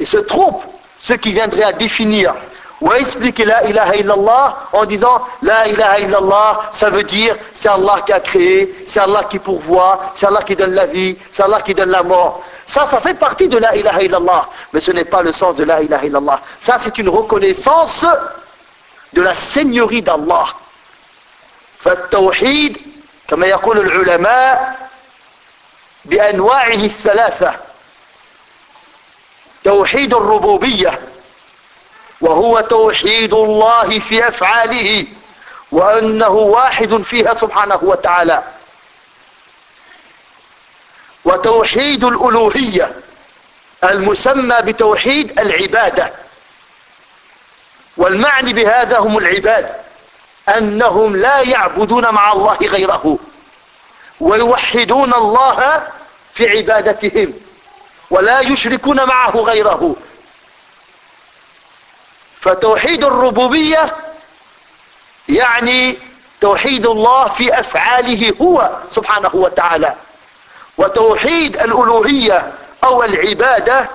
Et se trompe ceux qui viendraient à définir ou à expliquer la ilaha illallah en disant la ilaha illallah ça veut dire c'est Allah qui a créé, c'est Allah qui pourvoit, c'est Allah qui donne la vie, c'est Allah qui donne la mort. Ça, ça fait partie de la ilaha illallah. Mais ce n'est pas le sens de la ilaha illallah. Ça, c'est une reconnaissance de la seigneurie d'Allah. فالتوحيد كما يقول العلماء بأنواعه الثلاثة توحيد الربوبية وهو توحيد الله في أفعاله وأنه واحد فيها سبحانه وتعالى. وتوحيد الألوهية المسمى بتوحيد العبادة. والمعني بهذا هم العباد أنهم لا يعبدون مع الله غيره ويوحدون الله في عبادتهم ولا يشركون معه غيره. فتوحيد الربوبية يعني توحيد الله في أفعاله هو سبحانه وتعالى. وتوحيد الألوهية أو العبادة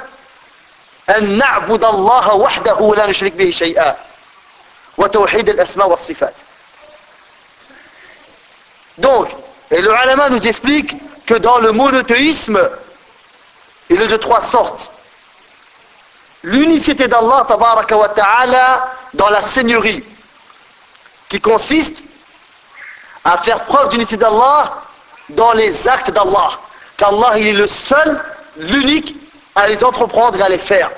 أن نعبد الله وحده ولا نشرك به شيئا. وتوحيد الأسماء والصفات. Donc, et le ulama nous explique que dans le monothéisme, il est de trois sortes. L'unicité d'Allah tabaraka wa ta'ala dans la seigneurie, qui consiste à faire preuve d'unicité d'Allah dans les actes d'Allah. Qu'Allah, il est le seul, l'unique à les entreprendre et à les faire.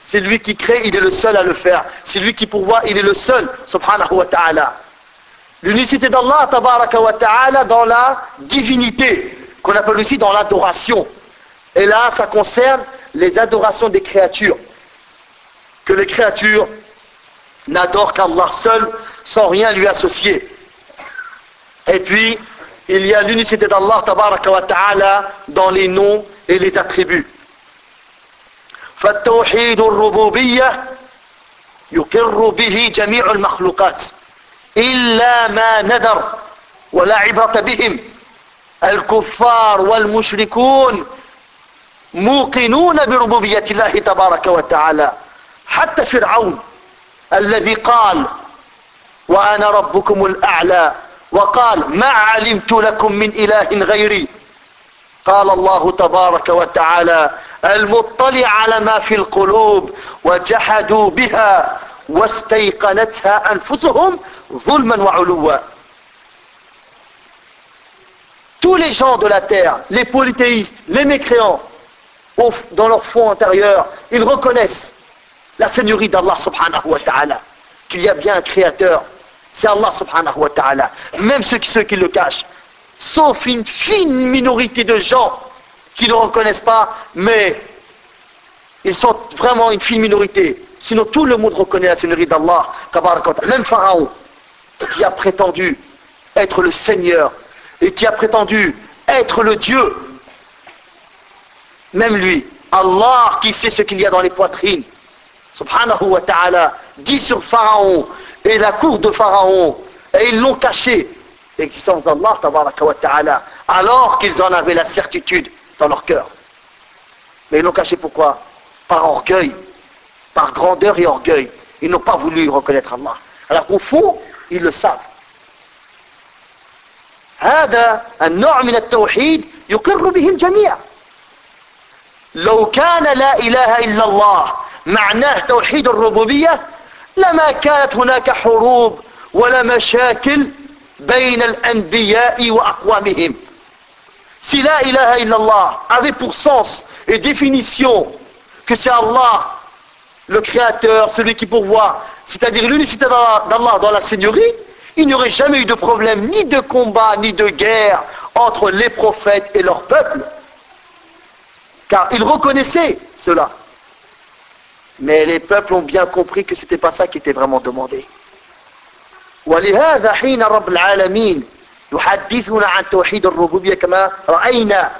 C'est lui qui crée, il est le seul à le faire. C'est lui qui pourvoit, il est le seul, subhanahu wa ta'ala. L'unicité d'Allah, tabaraka wa ta'ala, dans la divinité, qu'on appelle aussi dans l'adoration. Et là, ça concerne les adorations des créatures. Que les créatures n'adorent qu'Allah seul, sans rien lui associer. Et puis, il y a l'unicité d'Allah, tabaraka wa ta'ala, dans les noms et les attributs. فالتوحيد الربوبية يقر به جميع المخلوقات إلا ما ندر ولا عبرة بهم الكفار والمشركون موقنون بربوبية الله تبارك وتعالى حتى فرعون الذي قال وأنا ربكم الأعلى وقال ما علمت لكم من إله غيري. قال الله تبارك وتعالى المطلع على ما في القلوب وجحدوا بها واستيقنتها أنفسهم ظلما وعلوا. Tous les gens de la terre, les polythéistes, les mécréants, dans leur fond intérieur, ils reconnaissent la seigneurie d'Allah subhanahu wa ta'ala, qu'il y a bien un créateur, c'est Allah subhanahu wa ta'ala, même ceux qui, le cachent, sauf une fine minorité de gens qui ne reconnaissent pas, mais ils sont vraiment une fine minorité. Sinon tout le monde reconnaît la seigneurie d'Allah, même Pharaon, qui a prétendu être le Seigneur et qui a prétendu être le Dieu, même lui, Allah qui sait ce qu'il y a dans les poitrines, subhanahu wa ta'ala, dit sur Pharaon et la cour de Pharaon, et ils l'ont caché, l'existence d'Allah, ta'ala, alors qu'ils en avaient la certitude dans leur cœur. Mais ils l'ont caché pourquoi Par orgueil, par grandeur et orgueil. Ils n'ont pas voulu reconnaître Allah. Alors qu'au fond, ils le savent. هذا النوع من التوحيد يقر به الجميع لو كان لا إله إلا الله معناه توحيد الربوبية لما كانت هناك حروب ولا مشاكل بين الأنبياء وأقوامهم Si la ilaha illallah avait pour sens et définition que c'est Allah, le créateur, celui qui pourvoit, c'est-à-dire l'unicité d'Allah dans la seigneurie, il n'y aurait jamais eu de problème, ni de combat, ni de guerre entre les prophètes et leur peuple. Car ils reconnaissaient cela. Mais les peuples ont bien compris que ce n'était pas ça qui était vraiment demandé. ولهذا حين رب العالمين يحدثنا عن توحيد الربوبية كما رأينا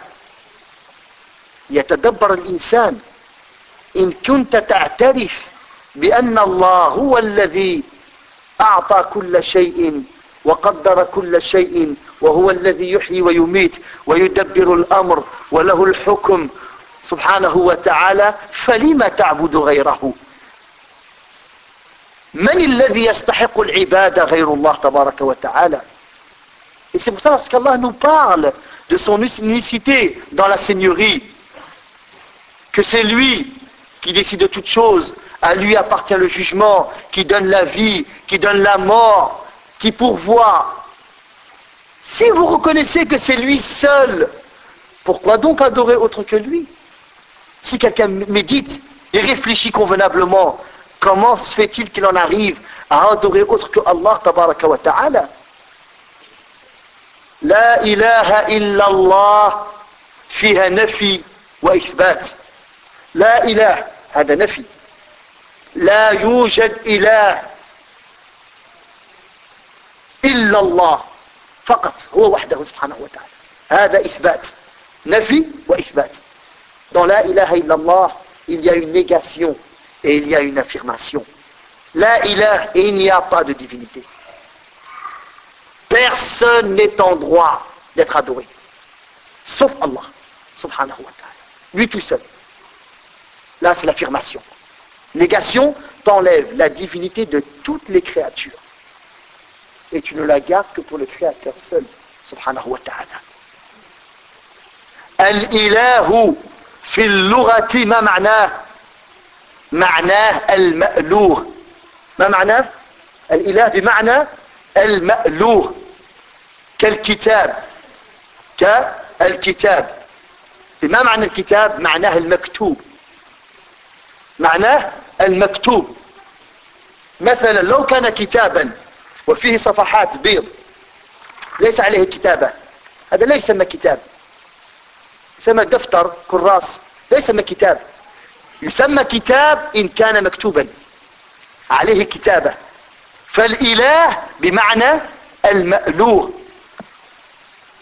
يتدبر الإنسان إن كنت تعترف بأن الله هو الذي أعطى كل شيء وقدر كل شيء وهو الذي يحيي ويميت ويدبر الأمر وله الحكم سبحانه وتعالى فلما تعبد غيره من الذي يستحق العبادة غير الله تبارك وتعالى Et c'est pour ça qu'Allah nous parle de son unicité dans la seigneurie, que c'est lui qui décide de toutes choses, à lui appartient le jugement, qui donne la vie, qui donne la mort, qui pourvoit. Si vous reconnaissez que c'est lui seul, pourquoi donc adorer autre que lui Si quelqu'un médite et réfléchit convenablement, comment se fait-il qu'il en arrive à adorer autre que Allah tabaraka wa ta'ala لا إله إلا الله فيها نفي وإثبات لا إله هذا نفي لا يوجد إله إلا الله فقط هو وحده سبحانه وتعالى هذا إثبات نفي وإثبات Dans la ilaha illallah, il y a une négation et il y a une affirmation. La ilaha, et il n'y a pas de divinité. Personne n'est en droit d'être adoré. Sauf Allah, wa ta'ala. Lui tout seul. Là, c'est l'affirmation. Négation t'enlève la divinité de toutes les créatures. Et tu ne la gardes que pour le Créateur seul, subhanahu wa ta'ala. Al-ilahu في اللغة ما معناه؟ معناه المألوه. ما معناه الإله بمعنى المألوه. كالكتاب. كالكتاب. ما معنى الكتاب؟ معناه المكتوب. معناه المكتوب. مثلا لو كان كتابا وفيه صفحات بيض ليس عليه كتابة. هذا لا يسمى كتاب. يسمى دفتر كراس لا يسمى كتاب. يسمى كتاب إن كان مكتوبا. عليه كتابة. فالإله بمعنى المألوه.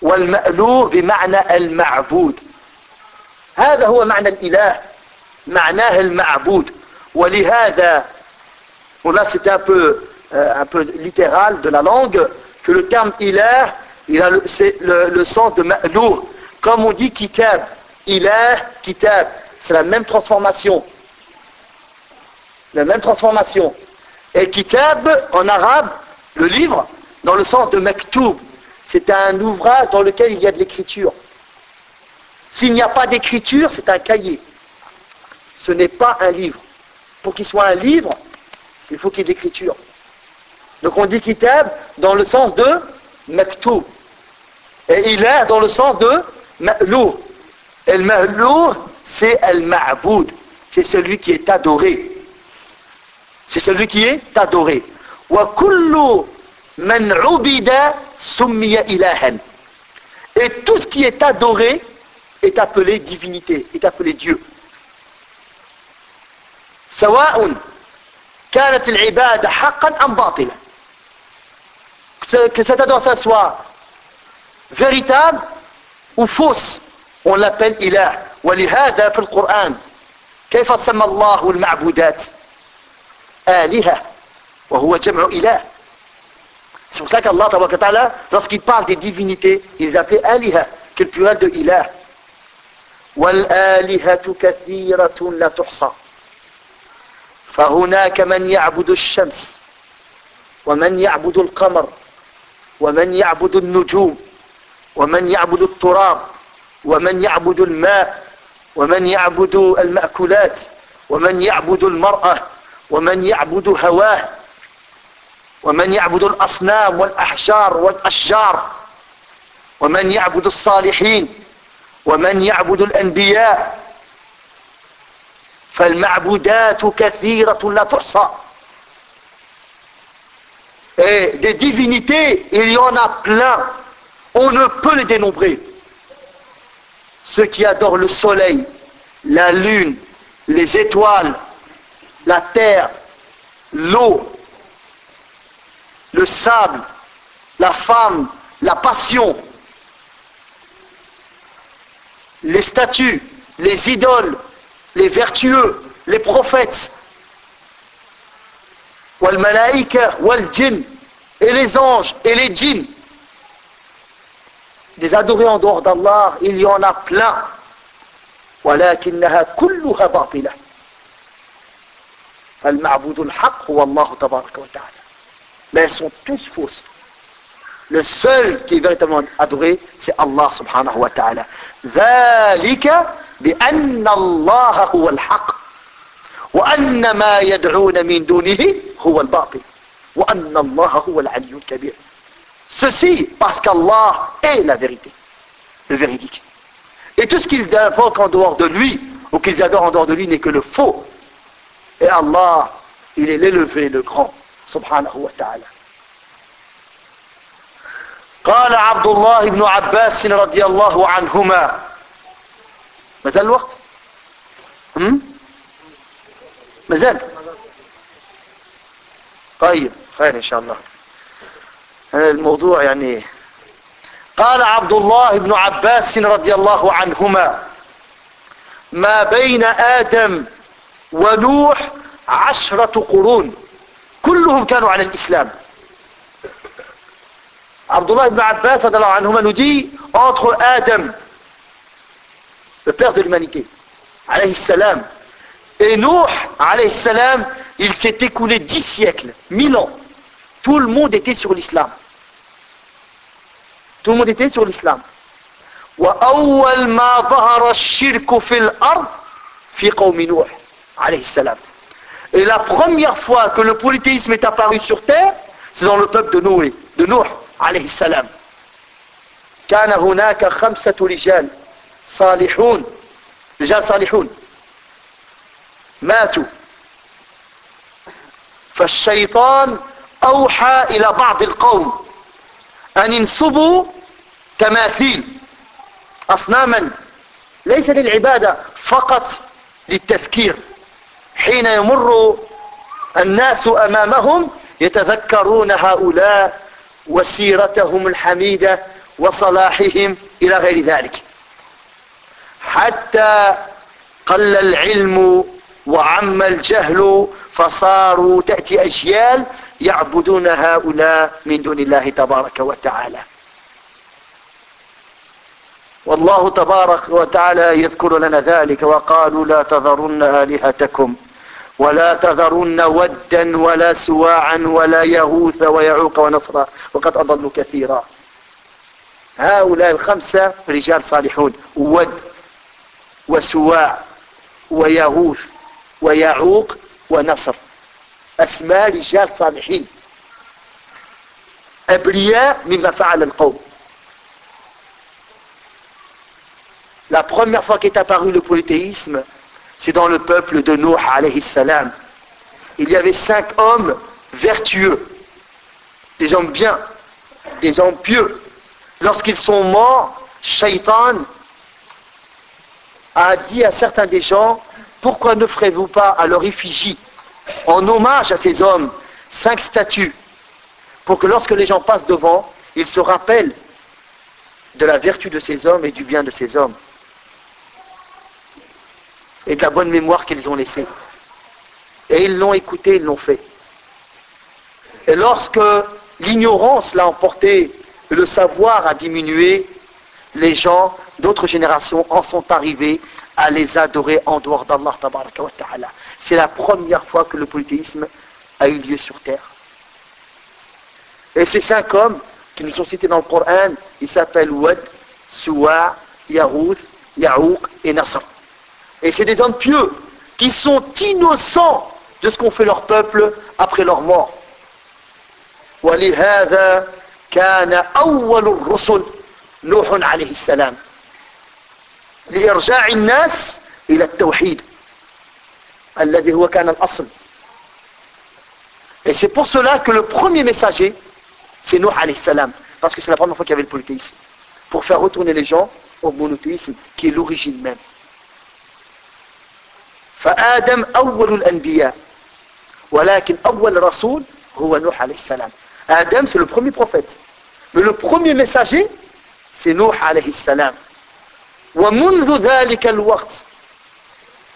والمألوه بمعنى المعبود. هذا هو معنى الإله. معناه المعبود. ولهذا là c'est un peu euh, un peu littéral de la langue que le terme ilah il a le, le, le sens de ma'lou comme on dit kitab ilah kitab c'est la même transformation la même transformation et kitab en arabe le livre dans le sens de maktoub c'est un ouvrage dans lequel il y a de l'écriture. S'il n'y a pas d'écriture, c'est un cahier. Ce n'est pas un livre. Pour qu'il soit un livre, il faut qu'il y ait d'écriture. Donc on dit kitab dans le sens de maktoub. Et il est dans le sens de ma'lou. Et le ma'lou, c'est al-ma'boud. C'est celui qui est adoré. C'est celui qui est adoré. Wa kullu man et tout ce qui est adoré est appelé divinité, est appelé Dieu. que que cette adoration soit véritable ou fausse, on l'appelle ilah. ولهذا في القرآن كيف سمى الله المعبودات؟ آلهة. وهو جمع إله. C'est pour ça qu'Allah, lorsqu'il parle des divinités, il les appelle aliha, qui est le pluriel de ilah. والآلهة كثيرة لا تحصى. فهناك من يعبد الشمس ومن يعبد القمر ومن يعبد النجوم. ومن يعبد التراب ومن يعبد الماء ومن يعبد المأكولات ومن يعبد المرأة ومن يعبد هواه ومن يعبد الأصنام والأحجار والأشجار ومن يعبد الصالحين ومن يعبد الأنبياء فالمعبودات كثيرة لا تحصى Et des divinités, il y en a plein. On ne peut les dénombrer. Ceux qui adorent le soleil, la lune, les étoiles, la terre, l'eau, le sable, la femme, la passion, les statues, les idoles, les vertueux, les prophètes, et les anges, et les djinns. Des adorés en dehors d'Allah, il y en a plein. ولكنها كلها باطلة المعبود الحق هو الله تبارك وتعالى mais elles sont tous fausses le seul qui est véritablement adoré c'est Allah subhanahu wa ta'ala ذلك بأن الله هو الحق وأن ما يدعون من دونه هو الباطل وأن الله هو العلي الكبير ceci parce qu'Allah est la vérité le véridique et tout ce qu'ils invoquent en dehors de lui ou qu'ils adorent en dehors de lui n'est que le faux et Allah il est l'élevé le grand سبحانه وتعالى قال عبد الله بن عباس رضي الله عنهما ما زال الوقت ما زال طيب خير ان شاء الله الموضوع يعني. قال عبد الله بن عباس رضي الله عنهما ما بين آدم ونوح عشرة قرون. كلهم كانوا على الإسلام. عبد الله بن عباس رضي الله عنهما nous dit entre Adam le père de l'humanité alayhi salam et Nuh alayhi salam il s'est écoulé dix siècles mille ans. Tout le monde était sur l'islam tout le monde était sur l'islam وأول ما ظهر الشرك في الأرض في قوم نوح عليه السلام Et la première fois que le polythéisme est apparu sur terre, c'est dans le peuple de Noé, de Nuh, alayhi salam. كان هناك خمسة رجال صالحون رجال صالحون ماتوا فالشيطان أوحى إلى بعض القوم أن ينصبوا تماثيل أصناما ليس للعبادة فقط للتذكير حين يمر الناس أمامهم يتذكرون هؤلاء وسيرتهم الحميدة وصلاحهم إلى غير ذلك. حتى قل العلم وعم الجهل فصاروا تأتي أجيال يعبدون هؤلاء من دون الله تبارك وتعالى. والله تبارك وتعالى يذكر لنا ذلك وقالوا لا تذرن آلهتكم ولا تذرن ودا ولا سواعا ولا يغوث ويعوق ونصرا وقد أضلوا كثيرا. هؤلاء الخمسة رجال صالحون ود وسواع ويغوث ويعوق ونصر. أسماء رجال صالحين أبرياء مما فعل القوم La première fois qu'est apparu le polythéisme, c'est dans le peuple de Nuh alayhi salam. Il y avait cinq hommes vertueux, des hommes bien, des hommes pieux. Lorsqu'ils sont morts, Shaitan a dit à certains des gens, pourquoi ne ferez-vous pas à leur effigie, En hommage à ces hommes, cinq statues pour que lorsque les gens passent devant, ils se rappellent de la vertu de ces hommes et du bien de ces hommes et de la bonne mémoire qu'ils ont laissée. Et ils l'ont écouté, ils l'ont fait. Et lorsque l'ignorance l'a emporté, le savoir a diminué, les gens d'autres générations en sont arrivés à les adorer en dehors d'Allah. C'est la première fois que le polythéisme a eu lieu sur terre. Et ces cinq hommes qui nous sont cités dans le Coran, ils s'appellent Wad, Suwa, Yarouth, Yaouk et Nasr. Et c'est des hommes pieux qui sont innocents de ce qu'ont fait leur peuple après leur mort. ولهذا كان أول الرسل نوح عليه السلام لإرجاع الناس إلى التوحيد الذي هو كان الأصل Et c'est pour cela que le premier messager, c'est Nuh alayhi salam, parce que c'est la première fois qu'il y avait le polythéisme, pour faire retourner les gens au monothéisme, qui est l'origine même. فآدم أول الأنبياء ولكن أول رسول هو نوح عليه السلام Adam c'est le premier prophète mais le premier messager c'est Nuh عليه السلام ومنذ ذلك الوقت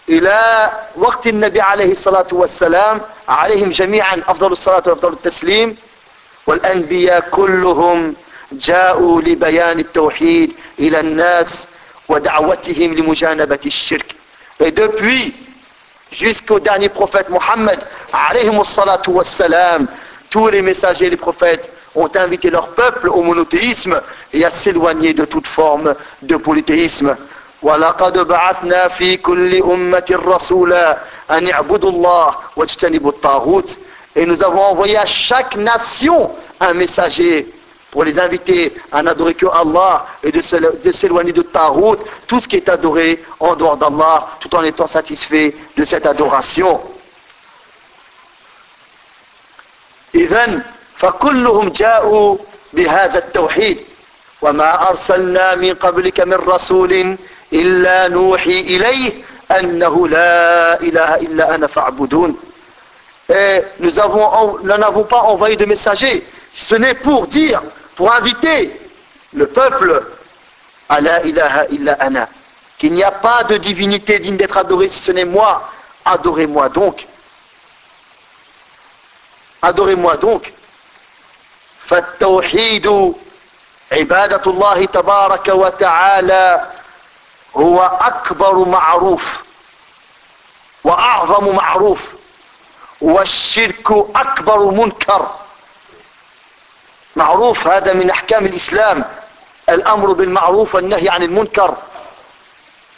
إلى وقت النبي عليه الصلاة والسلام عليهم جميعا أفضل الصلاة وأفضل التسليم والأنبياء كلهم جاءوا لبيان التوحيد إلى الناس ودعوتهم لمجانبة الشرك. Depuis jusqu'au dernier prophète Mohammed, tous les messagers et les prophètes ont invité leur peuple au monothéisme et à s'éloigner de toute forme de polythéisme. ولقد بعثنا في كل أمة رسولا أن اعبدوا الله واجتنبوا الطاغوت et nous avons envoyé à chaque nation un messager pour les inviter à n'adorer que Allah et de s'éloigner de Tarout, tout ce qui est adoré en dehors d'Allah, tout en étant satisfait de cette adoration. إذن فكلهم جاءوا بهذا التوحيد وما أرسلنا من قبلك من رسول إلا نوحي إليه أنه لا إله إلا أنا فاعبدون Et nous n'avons pas envoyé de messagers. Ce n'est pour dire pour inviter le peuple à la ilaha illa ana, qu'il n'y a pas de divinité digne d'être adorée si ce n'est moi, adorez-moi donc. Adorez-moi donc. فالتوحيد عبادة الله تبارك وتعالى هو أكبر معروف وأعظم معروف والشرك أكبر منكر. معروف هذا من أحكام الإسلام الأمر بالمعروف والنهي عن المنكر.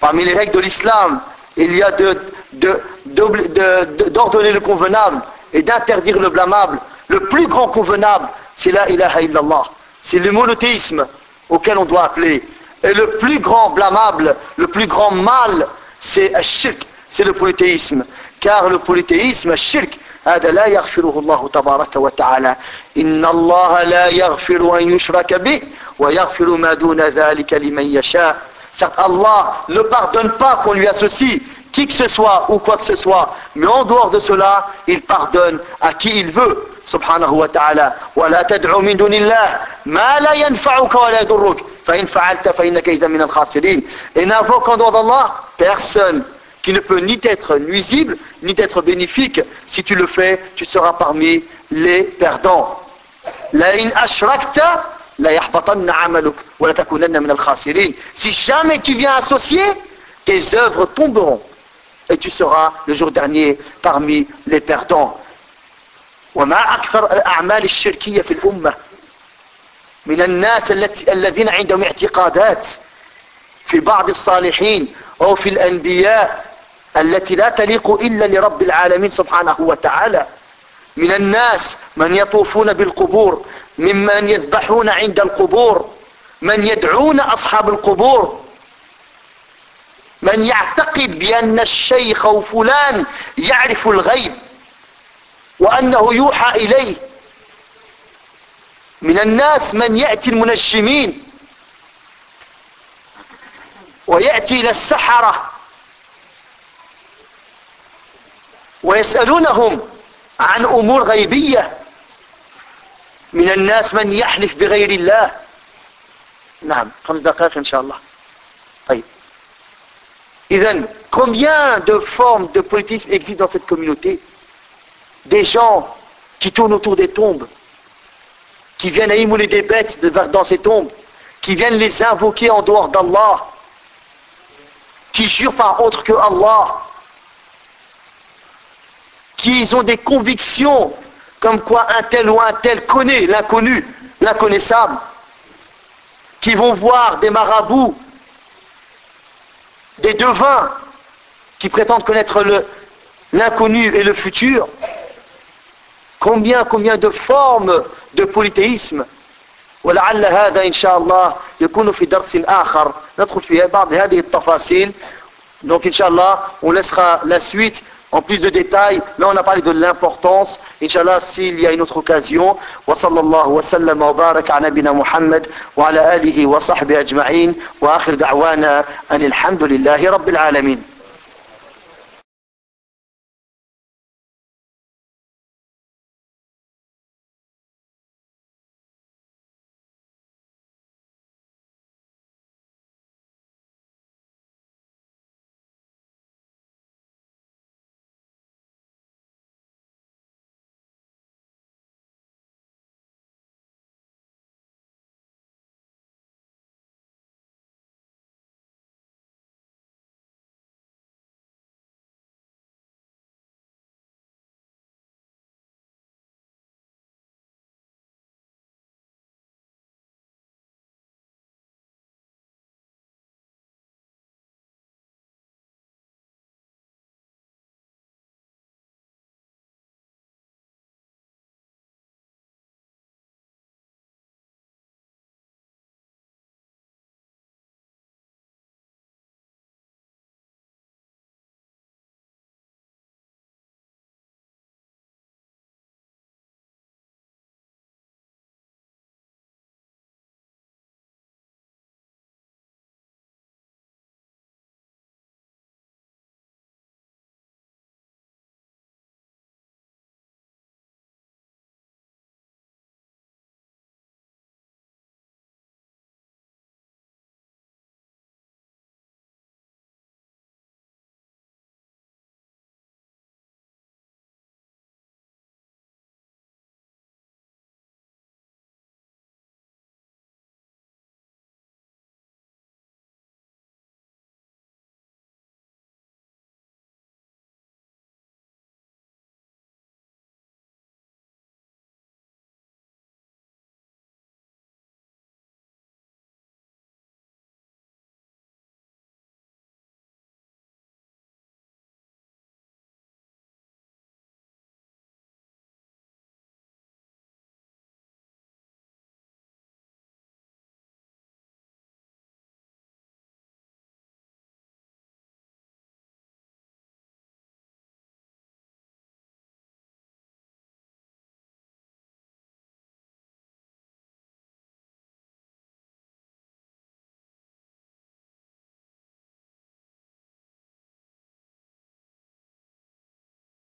Les règles de l'islam il y a d'ordonner de, de, le convenable et d'interdire le blâmable. le plus grand convenable c'est la ilaha illallah c'est le monothéisme auquel on doit appeler et le plus grand blâmable le plus grand mal c'est shirk c'est le polythéisme car le polythéisme shirk هذا لا يغفره الله تبارك وتعالى إن الله لا يغفر أن يشرك به ويغفر ما دون ذلك لمن يشاء Certes, Allah ne pardonne pas qu'on lui associe qui que ce soit ou quoi que ce soit, mais en dehors de cela, il pardonne à qui il veut. سبحانه وتعالى ولا تدعو من دون الله ما لا ينفعك ولا يضرك فإن فعلت فإنك إذا من الخاسرين et n'invoque en dehors d'Allah personne qui ne peut ni être nuisible, ni être bénéfique. Si tu le fais, tu seras parmi les perdants. Si jamais tu viens associer, tes œuvres tomberont Et tu seras le jour dernier parmi les perdants. وما أكثر الأعمال الشركية في الأمة من الناس الذين عندهم اعتقادات في بعض الصالحين أو في الأنبياء التي لا تليق إلا لرب العالمين سبحانه وتعالى من الناس من يطوفون بالقبور ممن يذبحون عند القبور من يدعون أصحاب القبور من يعتقد بأن الشيخ أو فلان يعرف الغيب وأنه يوحى إليه. من الناس من يأتي المنجمين ويأتي إلى السحرة ويسألونهم عن أمور غيبية. من الناس من يحلف بغير الله. نعم خمس دقائق إن شاء الله. طيب. Combien de formes de politisme existent dans cette communauté? Des gens qui tournent autour des tombes, qui viennent à immoler des bêtes dans ces tombes, qui viennent les invoquer en dehors d'Allah, qui jurent par autre que Allah, qui ont des convictions comme quoi un tel ou un tel connaît l'inconnu, l'inconnaissable, qui vont voir des marabouts des devins, qui prétendent connaître l'inconnu et le futur. Combien, combien de formes de polythéisme ولعل هذا إن شاء الله يكون في درس آخر ندخل في بعض هذه التفاصيل donc Inch'Allah on laissera la suite en plus de détails là on a parlé de l'importance Inch'Allah s'il y a une autre occasion وصلى الله وسلم وبارك على نبينا محمد وعلى آله وصحبه أجمعين وآخر دعوانا أن الحمد لله رب العالمين